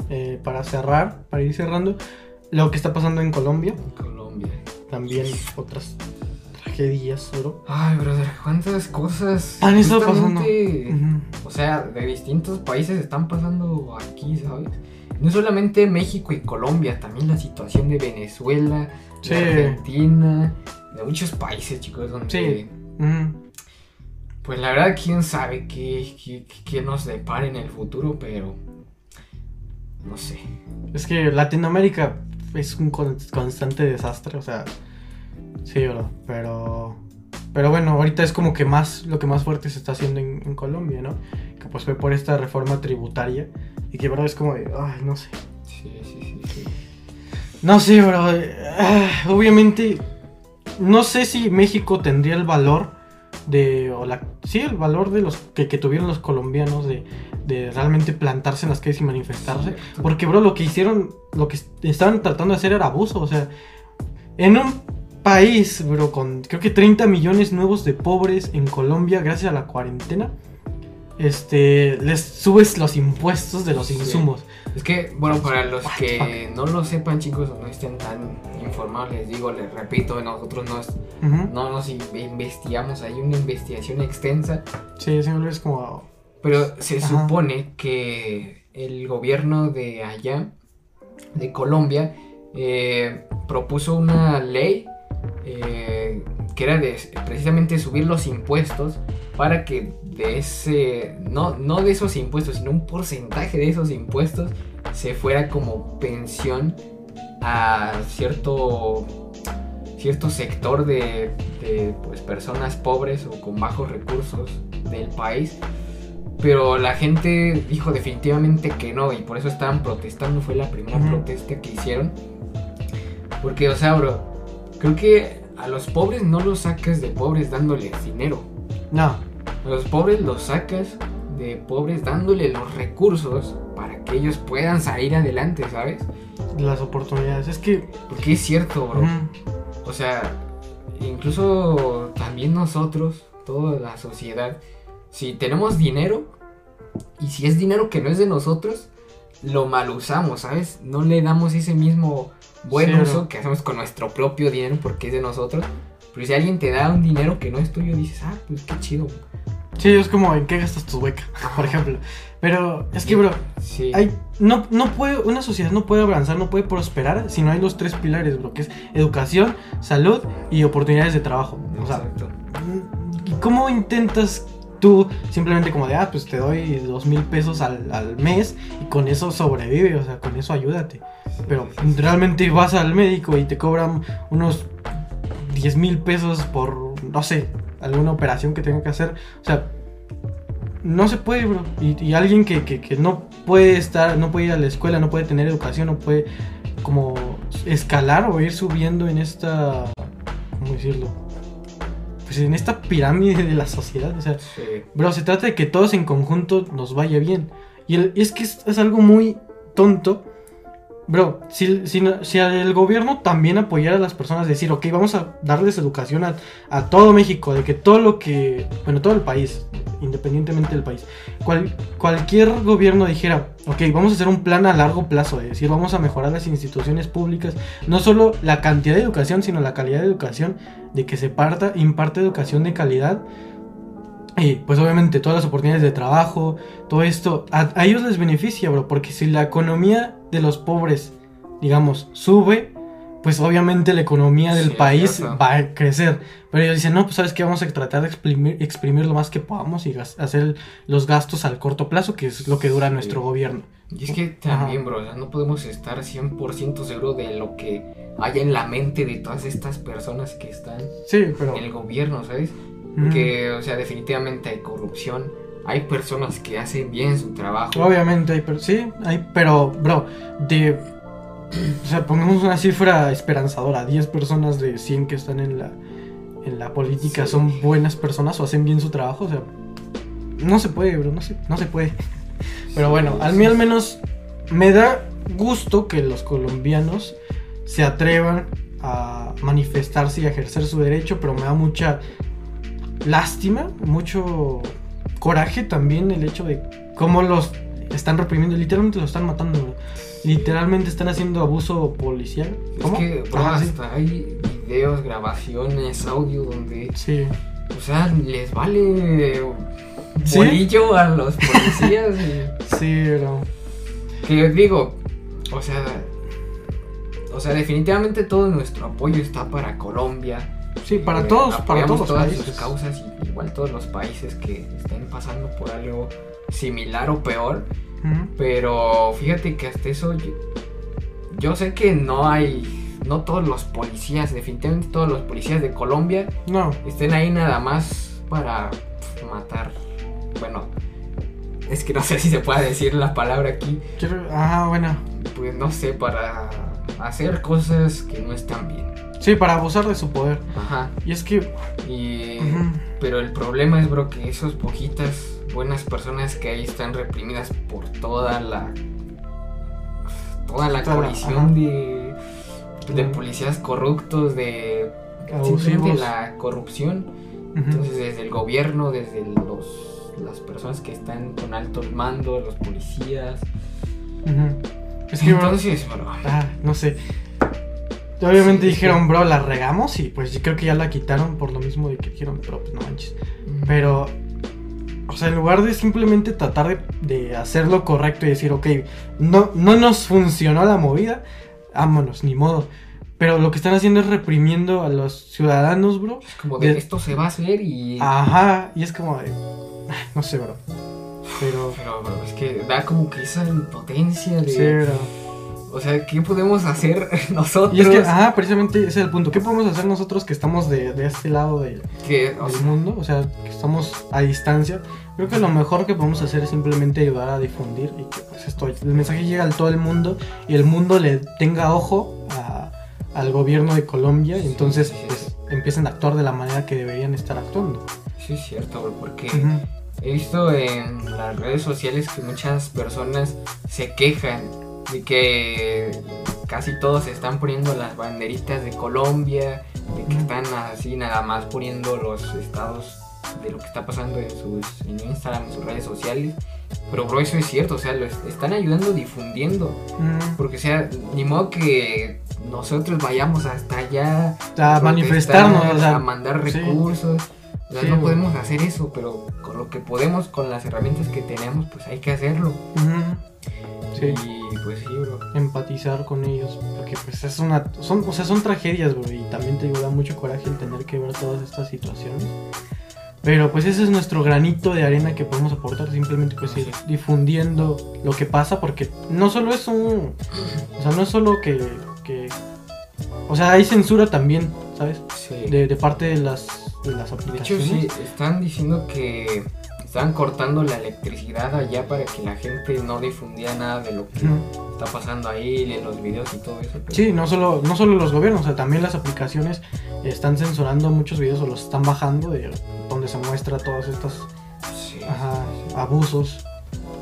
[SPEAKER 1] eh, para cerrar, para ir cerrando, lo que está pasando en Colombia.
[SPEAKER 2] Colombia.
[SPEAKER 1] También otras tragedias, bro.
[SPEAKER 2] Ay, brother, cuántas cosas.
[SPEAKER 1] Han estado pasando.
[SPEAKER 2] O sea, de distintos países están pasando aquí, ¿sabes? No solamente México y Colombia, también la situación de Venezuela,
[SPEAKER 1] Sí.
[SPEAKER 2] de Argentina, de muchos países, chicos, donde.
[SPEAKER 1] Sí.
[SPEAKER 2] Pues la verdad, quién sabe qué, qué, qué nos depara en el futuro, pero. No sé.
[SPEAKER 1] Es que Latinoamérica es un con- constante desastre, o sea, sí, bro, pero pero bueno, ahorita es como que más lo que más fuerte se está haciendo en, en Colombia, ¿no? Que pues fue por esta reforma tributaria y que bro es como de, ay, no sé.
[SPEAKER 2] Sí, sí, sí. sí.
[SPEAKER 1] No sé, bro. eh, ah, obviamente no sé si México tendría el valor de o la sí, el valor de los que, que tuvieron los colombianos de, de realmente plantarse en las calles y manifestarse.
[SPEAKER 2] Cierto.
[SPEAKER 1] Porque, bro, lo que hicieron, lo que est- estaban tratando de hacer era abuso. O sea, en un país, bro, con creo que 30 millones nuevos de pobres en Colombia gracias a la cuarentena, este, les subes los impuestos de los
[SPEAKER 2] Sí.
[SPEAKER 1] insumos.
[SPEAKER 2] Es que, bueno, para los
[SPEAKER 1] What
[SPEAKER 2] que no lo sepan, chicos, o no estén tan informados, les digo, les repito, nosotros nos,
[SPEAKER 1] Ujú.
[SPEAKER 2] no nos in- investigamos, hay una investigación extensa,
[SPEAKER 1] Sí, siempre es como...
[SPEAKER 2] pero se
[SPEAKER 1] Ajá.
[SPEAKER 2] supone que el gobierno de allá, de Colombia, eh, propuso una ley eh, que era de precisamente subir los impuestos para que de ese, no, no de esos impuestos, sino un porcentaje de esos impuestos se fuera como pensión a cierto, cierto sector de, de, pues, personas pobres o con bajos recursos del país. Pero la gente dijo definitivamente que no y por eso estaban protestando. Fue la primera protesta que hicieron. Porque, o sea, bro, creo que a los pobres no los sacas de pobres dándoles dinero.
[SPEAKER 1] No,
[SPEAKER 2] los pobres los sacas de pobres dándole los recursos para que ellos puedan salir adelante, ¿sabes?
[SPEAKER 1] las oportunidades. Es que...
[SPEAKER 2] Porque es cierto, bro. O sea, incluso también nosotros, toda la sociedad, si tenemos dinero y si es dinero que no es de nosotros, lo mal usamos, ¿sabes? No le damos ese mismo buen
[SPEAKER 1] Sí,
[SPEAKER 2] uso que hacemos con nuestro propio dinero porque es de nosotros. Pero si alguien te da un dinero que no es tuyo, dices, ah, pues qué chido.
[SPEAKER 1] Sí, es como en qué gastas tu beca, por ejemplo. Pero es que, bro,
[SPEAKER 2] Sí.
[SPEAKER 1] hay, no, no puede, una sociedad no puede avanzar, no puede prosperar si no hay los tres pilares, bro, que es educación, salud y oportunidades de trabajo. O sea,
[SPEAKER 2] Exacto.
[SPEAKER 1] ¿y ¿cómo intentas tú simplemente como de, ah, pues te doy dos mil pesos al, al mes y con eso sobrevive, o sea, con eso ayúdate? pero realmente vas al médico y te cobran unos 10 mil pesos por, no sé, alguna operación que tenga que hacer. O sea, no se puede, bro. Y, y alguien que, que, que, no puede estar, no puede ir a la escuela, no puede tener educación, no puede como escalar o ir subiendo en esta, ¿cómo decirlo? Pues en esta pirámide de la sociedad. O sea,
[SPEAKER 2] Sí.
[SPEAKER 1] bro, se trata de que todos en conjunto nos vaya bien. Y, el- y es que es, es algo muy tonto. Bro, si, si, si el gobierno también apoyara a las personas, decir, ok, vamos a darles educación a, a todo México, de que todo lo que, bueno, todo el país, independientemente del país, cual- cualquier gobierno dijera, ok, vamos a hacer un plan a largo plazo, es decir, vamos a mejorar las instituciones públicas, no solo la cantidad de educación, sino la calidad de educación, de que se parta, imparte educación de calidad, y pues obviamente todas las oportunidades de trabajo, todo esto, a, a ellos les beneficia, bro, porque si la economía de los pobres, digamos, sube, pues obviamente la economía del
[SPEAKER 2] Sí,
[SPEAKER 1] país va a crecer. Pero ellos dicen, no, pues sabes que vamos a tratar de exprimir, exprimir lo más que podamos y hacer los gastos al corto plazo, que es lo que dura
[SPEAKER 2] Sí.
[SPEAKER 1] nuestro gobierno.
[SPEAKER 2] Y es que también, bro, o sea, no podemos estar 100% seguro de lo que haya en la mente de todas estas personas que están
[SPEAKER 1] Sí, pero...
[SPEAKER 2] en el gobierno, ¿sabes?
[SPEAKER 1] mm,
[SPEAKER 2] Que, o sea, definitivamente hay corrupción. Hay personas que hacen bien su trabajo.
[SPEAKER 1] Obviamente hay, pero sí, hay, pero, bro, de, o sea, pongamos una cifra esperanzadora, 10 personas de 100 que están en la, en la política
[SPEAKER 2] Sí.
[SPEAKER 1] son buenas personas o hacen bien su trabajo, o sea, no se puede, bro, no se, no se puede. Pero bueno, a mí al menos me da gusto que los colombianos se atrevan a manifestarse y a ejercer su derecho, pero me da mucha lástima, mucho coraje también el hecho de cómo los están reprimiendo, literalmente los están matando, bro. literalmente están haciendo abuso policial.
[SPEAKER 2] Es que, bro,
[SPEAKER 1] sí.
[SPEAKER 2] hay videos, grabaciones, audio donde,
[SPEAKER 1] Sí.
[SPEAKER 2] o sea, les vale
[SPEAKER 1] ¿Sí?
[SPEAKER 2] bolillo a los policías. y-
[SPEAKER 1] Sí, bro.
[SPEAKER 2] Que digo, o sea, o sea, definitivamente todo nuestro apoyo está para Colombia.
[SPEAKER 1] Sí, para
[SPEAKER 2] Eh,
[SPEAKER 1] todos, para todos los
[SPEAKER 2] todas
[SPEAKER 1] países.
[SPEAKER 2] sus causas y igual todos los países que estén pasando por algo similar o peor. Pero fíjate que hasta eso yo, yo sé que no hay, no todos los policías, definitivamente todos los policías de Colombia
[SPEAKER 1] No,
[SPEAKER 2] estén ahí nada más para matar. Bueno, es que no sé si se puede decir la palabra aquí.
[SPEAKER 1] quiero... Ah, bueno.
[SPEAKER 2] Pues no sé, para hacer cosas que no están bien.
[SPEAKER 1] Sí, para abusar de su poder.
[SPEAKER 2] Ajá.
[SPEAKER 1] Y es que...
[SPEAKER 2] Y, Pero el problema es, bro, que esos poquitas buenas personas que ahí están reprimidas por toda la. toda la coalición de. de policías corruptos, de. Simplemente la corrupción. Entonces, desde el gobierno, desde los. las personas que están con alto mando, los policías.
[SPEAKER 1] Ujú. Es que, bro,
[SPEAKER 2] Entonces, bro.
[SPEAKER 1] Ah, no sé. Obviamente
[SPEAKER 2] Sí, es
[SPEAKER 1] dijeron, bro, la regamos y pues yo creo que ya la quitaron por lo mismo de que dijeron, pero pues no manches. Pero, o sea, en lugar de simplemente tratar de, de hacer lo correcto y decir, ok, no, no nos funcionó la movida, vámonos, ni modo. Pero lo que están haciendo es reprimiendo a los ciudadanos, bro.
[SPEAKER 2] Es como de
[SPEAKER 1] de-
[SPEAKER 2] esto se va a hacer y.
[SPEAKER 1] Ajá, y es como de, no sé, bro. Pero,
[SPEAKER 2] Pero, bro, es que da como que esa impotencia de.
[SPEAKER 1] sí, bro.
[SPEAKER 2] O sea, ¿qué podemos hacer nosotros?
[SPEAKER 1] Y es que, ajá, precisamente ese es el punto. ¿Qué podemos hacer nosotros que estamos de, de este lado de,
[SPEAKER 2] que, o
[SPEAKER 1] del
[SPEAKER 2] sea,
[SPEAKER 1] mundo? O sea, que estamos a distancia. Creo que lo mejor que podemos hacer es simplemente ayudar a difundir y que pues, esto, el mensaje llegue a todo el mundo y el mundo le tenga ojo a- al gobierno de Colombia y entonces pues empiecen a actuar de la manera que deberían estar actuando.
[SPEAKER 2] sí es cierto, bro, porque he visto en las redes sociales que muchas personas se quejan de que casi todos están poniendo las banderitas de Colombia, de que están así nada más poniendo los estados de lo que está pasando en sus en Instagram, en sus redes sociales. Pero bro, eso es cierto, o sea, lo est- están ayudando difundiendo. Porque, o sea, ni modo que nosotros vayamos hasta allá
[SPEAKER 1] A manifestarnos, o sea,
[SPEAKER 2] a mandar
[SPEAKER 1] sí.
[SPEAKER 2] recursos. O sea,
[SPEAKER 1] Sí,
[SPEAKER 2] no podemos hacer eso, pero con lo que podemos, con las herramientas que tenemos, pues hay que hacerlo.
[SPEAKER 1] Ujú. Sí.
[SPEAKER 2] Y pues sí, bro.
[SPEAKER 1] empatizar con ellos porque pues es una son o sea son tragedias bro y también te digo da mucho coraje el tener que ver todas estas situaciones Pero pues ese es nuestro granito de arena que podemos aportar, simplemente pues ir difundiendo lo que pasa, porque no solo es un... O sea, no es solo que... que o sea, hay censura también, ¿sabes?
[SPEAKER 2] Sí.
[SPEAKER 1] De, de parte de las, de las
[SPEAKER 2] De hecho,
[SPEAKER 1] aplicaciones.
[SPEAKER 2] sí, están diciendo que estaban cortando la electricidad allá para que la gente no difundía nada de lo que está pasando ahí, en los videos y todo eso. pero-
[SPEAKER 1] Sí, no solo, no solo los gobiernos, o sea, también las aplicaciones están censurando muchos videos o los están bajando de donde se muestra todos estos
[SPEAKER 2] Sí.
[SPEAKER 1] ajá, abusos.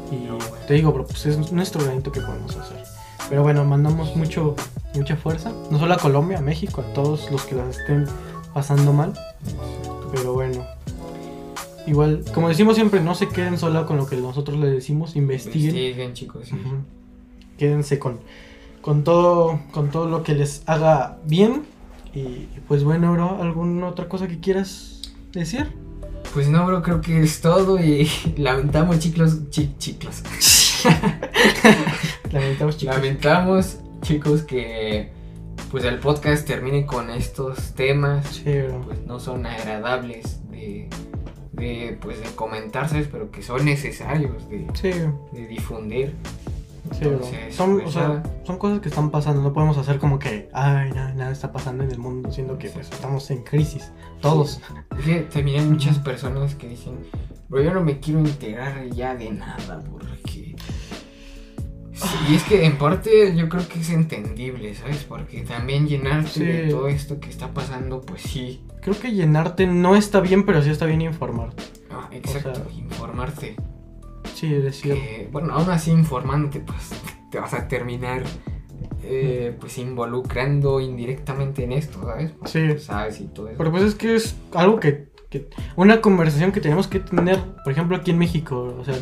[SPEAKER 1] Y
[SPEAKER 2] No, bueno.
[SPEAKER 1] te digo, pero pues es nuestro granito que podemos hacer. Pero bueno, mandamos mucho, mucha fuerza, no solo a Colombia, a México, a todos los que las estén pasando mal. Pero bueno, igual, como decimos siempre, no se queden solo con lo que nosotros les decimos, investiguen.
[SPEAKER 2] Investiguen, chicos. sí.
[SPEAKER 1] Ujú. Quédense con, con, todo, con todo lo que les haga bien. Y, y pues bueno, bro, ¿alguna otra cosa que quieras decir?
[SPEAKER 2] Pues no, bro, creo que es todo y lamentamos, chicos, chi- chicos.
[SPEAKER 1] Lamentamos, chicos.
[SPEAKER 2] Lamentamos, chicos, que pues el podcast termine con estos temas.
[SPEAKER 1] Sí, bro.
[SPEAKER 2] Pues no son agradables de, de pues de comentarse, pero que son necesarios de,
[SPEAKER 1] Sí,
[SPEAKER 2] de difundir.
[SPEAKER 1] sí, bro.
[SPEAKER 2] Entonces,
[SPEAKER 1] Son,
[SPEAKER 2] pues,
[SPEAKER 1] o sea,
[SPEAKER 2] nada.
[SPEAKER 1] son cosas que están pasando. No podemos hacer como que, ay, nada, nada está pasando en el mundo, siendo que pues estamos en crisis. Todos.
[SPEAKER 2] Es que también hay muchas personas que dicen, bro, yo no me quiero enterar ya de nada porque... Sí, y es que en parte yo creo que es entendible, ¿sabes? Porque también llenarte
[SPEAKER 1] Sí.
[SPEAKER 2] de todo esto que está pasando, pues sí.
[SPEAKER 1] Creo que llenarte no está bien, pero sí está bien informar.
[SPEAKER 2] Ah, exacto,
[SPEAKER 1] sea,
[SPEAKER 2] informarte.
[SPEAKER 1] Sí.
[SPEAKER 2] Que, bueno, aún así informándote, pues te vas a terminar eh, pues involucrando indirectamente en esto, ¿sabes? Porque,
[SPEAKER 1] Sí.
[SPEAKER 2] sabes y todo eso.
[SPEAKER 1] Pero pues es que es algo que, que- Una conversación que tenemos que tener, por ejemplo, aquí en México. O sea,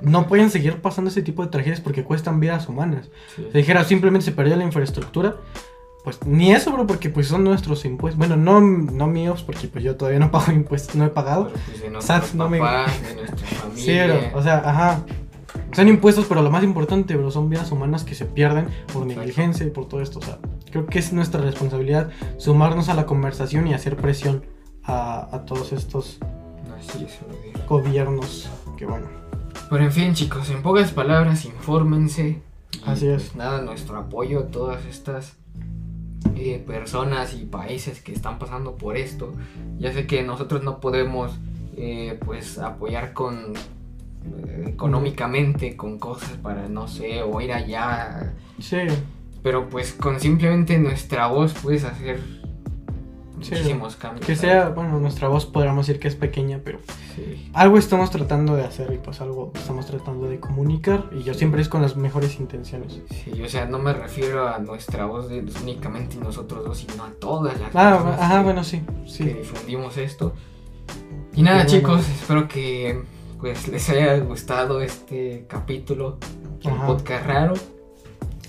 [SPEAKER 1] no pueden seguir pasando ese tipo de tragedias porque cuestan vidas humanas.
[SPEAKER 2] Sí.
[SPEAKER 1] Si dijera simplemente se perdió la infraestructura, pues ni eso, bro, porque pues son nuestros impuestos. Bueno, no, no míos, porque pues yo todavía no pago impuestos, no he pagado.
[SPEAKER 2] Pero, pues,
[SPEAKER 1] Sats, no me-
[SPEAKER 2] papás, de nuestra
[SPEAKER 1] Sí, bro, o sea, ajá. Son impuestos, pero lo más importante, bro, son vidas humanas que se pierden por negligencia y por todo esto. O sea, creo que es nuestra responsabilidad sumarnos a la conversación y hacer presión a, a todos estos
[SPEAKER 2] es, brother.
[SPEAKER 1] gobiernos. Que bueno,
[SPEAKER 2] Pero en fin, chicos, en pocas palabras, infórmense.
[SPEAKER 1] Así es.
[SPEAKER 2] pues, nada, nuestro apoyo a todas estas eh, personas y países que están pasando por esto. Ya sé que nosotros no podemos, eh, pues, apoyar con eh, económicamente con cosas para, no sé, o ir allá.
[SPEAKER 1] sí,
[SPEAKER 2] Pero pues con simplemente nuestra voz puedes hacer
[SPEAKER 1] Sí,
[SPEAKER 2] muchísimos cambios.
[SPEAKER 1] que
[SPEAKER 2] ¿sabes?
[SPEAKER 1] sea, bueno, nuestra voz podríamos decir que es pequeña, pero
[SPEAKER 2] Sí.
[SPEAKER 1] algo estamos tratando de hacer y pues algo estamos tratando de comunicar. Y yo siempre es con las mejores intenciones.
[SPEAKER 2] Sí, o sea, no me refiero a nuestra voz de únicamente nosotros dos, sino a todas las
[SPEAKER 1] Ah,
[SPEAKER 2] personas
[SPEAKER 1] ajá,
[SPEAKER 2] que,
[SPEAKER 1] bueno, sí,
[SPEAKER 2] que
[SPEAKER 1] sí.
[SPEAKER 2] difundimos esto. Y nada, chicos, espero que pues les haya gustado este capítulo,
[SPEAKER 1] Ajá.
[SPEAKER 2] podcast raro,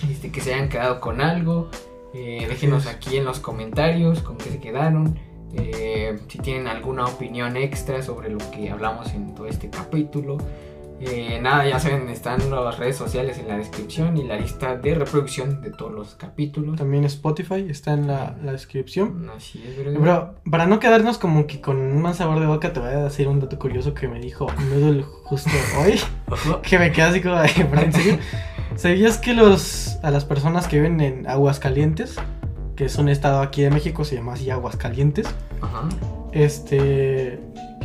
[SPEAKER 2] este, que se hayan quedado con algo. Eh, déjenos aquí en los comentarios con qué se quedaron. eh, si tienen alguna opinión extra sobre lo que hablamos en todo este capítulo. Eh, nada, ya saben, están las redes sociales en la descripción y la lista de reproducción de todos los capítulos.
[SPEAKER 1] También Spotify está en la, la descripción.
[SPEAKER 2] Así es, brother.
[SPEAKER 1] Bro, para no quedarnos como que con un mal sabor de boca, te voy a decir un dato curioso que me dijo Noodle justo hoy. Que me queda así como de, "¿Bro. ¿Sabías que los, a las personas que viven en Aguascalientes, que es un estado aquí de México, se llama así Aguascalientes,
[SPEAKER 2] Ajá.
[SPEAKER 1] este,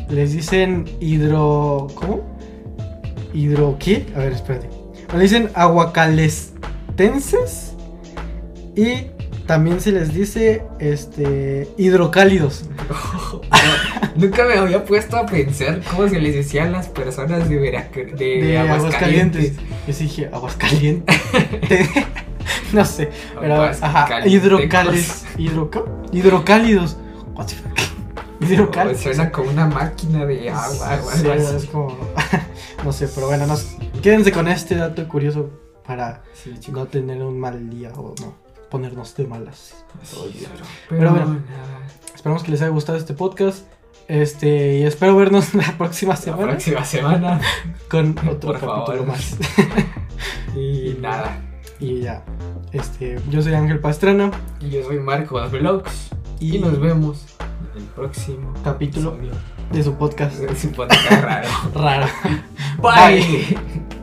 [SPEAKER 1] les dicen hidro, ¿cómo? ¿Hidro qué? A ver, espérate. Le dicen aguacalestenses y también se les dice, este, hidrocálidos.
[SPEAKER 2] No, nunca me había puesto a pensar cómo se les decía a las personas de Veracruz, de,
[SPEAKER 1] de
[SPEAKER 2] Aguascalientes.
[SPEAKER 1] Aguascalientes. Yo sí dije, Aguascalientes. no sé, pero ajá, hidroca- hidrocálidos. What the fuck?
[SPEAKER 2] Oh,
[SPEAKER 1] Hidrocálidos.
[SPEAKER 2] Suena como una máquina de agua.
[SPEAKER 1] Sí, es como, no sé, pero bueno, nos, quédense con este dato curioso para
[SPEAKER 2] Sí,
[SPEAKER 1] no tener un mal día o no ponernos de malas. día.
[SPEAKER 2] pero,
[SPEAKER 1] Pero bueno. Esperamos que les haya gustado este podcast. Este, y espero vernos la próxima
[SPEAKER 2] la
[SPEAKER 1] semana
[SPEAKER 2] próxima semana.
[SPEAKER 1] con otro
[SPEAKER 2] Por
[SPEAKER 1] capítulo
[SPEAKER 2] favor.
[SPEAKER 1] más.
[SPEAKER 2] Y nada.
[SPEAKER 1] Y ya. Este, yo soy Ángel Pastrana.
[SPEAKER 2] Y yo soy Marco de Vlogs.
[SPEAKER 1] Y-
[SPEAKER 2] Y nos vemos el próximo
[SPEAKER 1] Capítulo.
[SPEAKER 2] episodio
[SPEAKER 1] de su podcast
[SPEAKER 2] de su podcast raro.
[SPEAKER 1] raro.
[SPEAKER 2] Bye.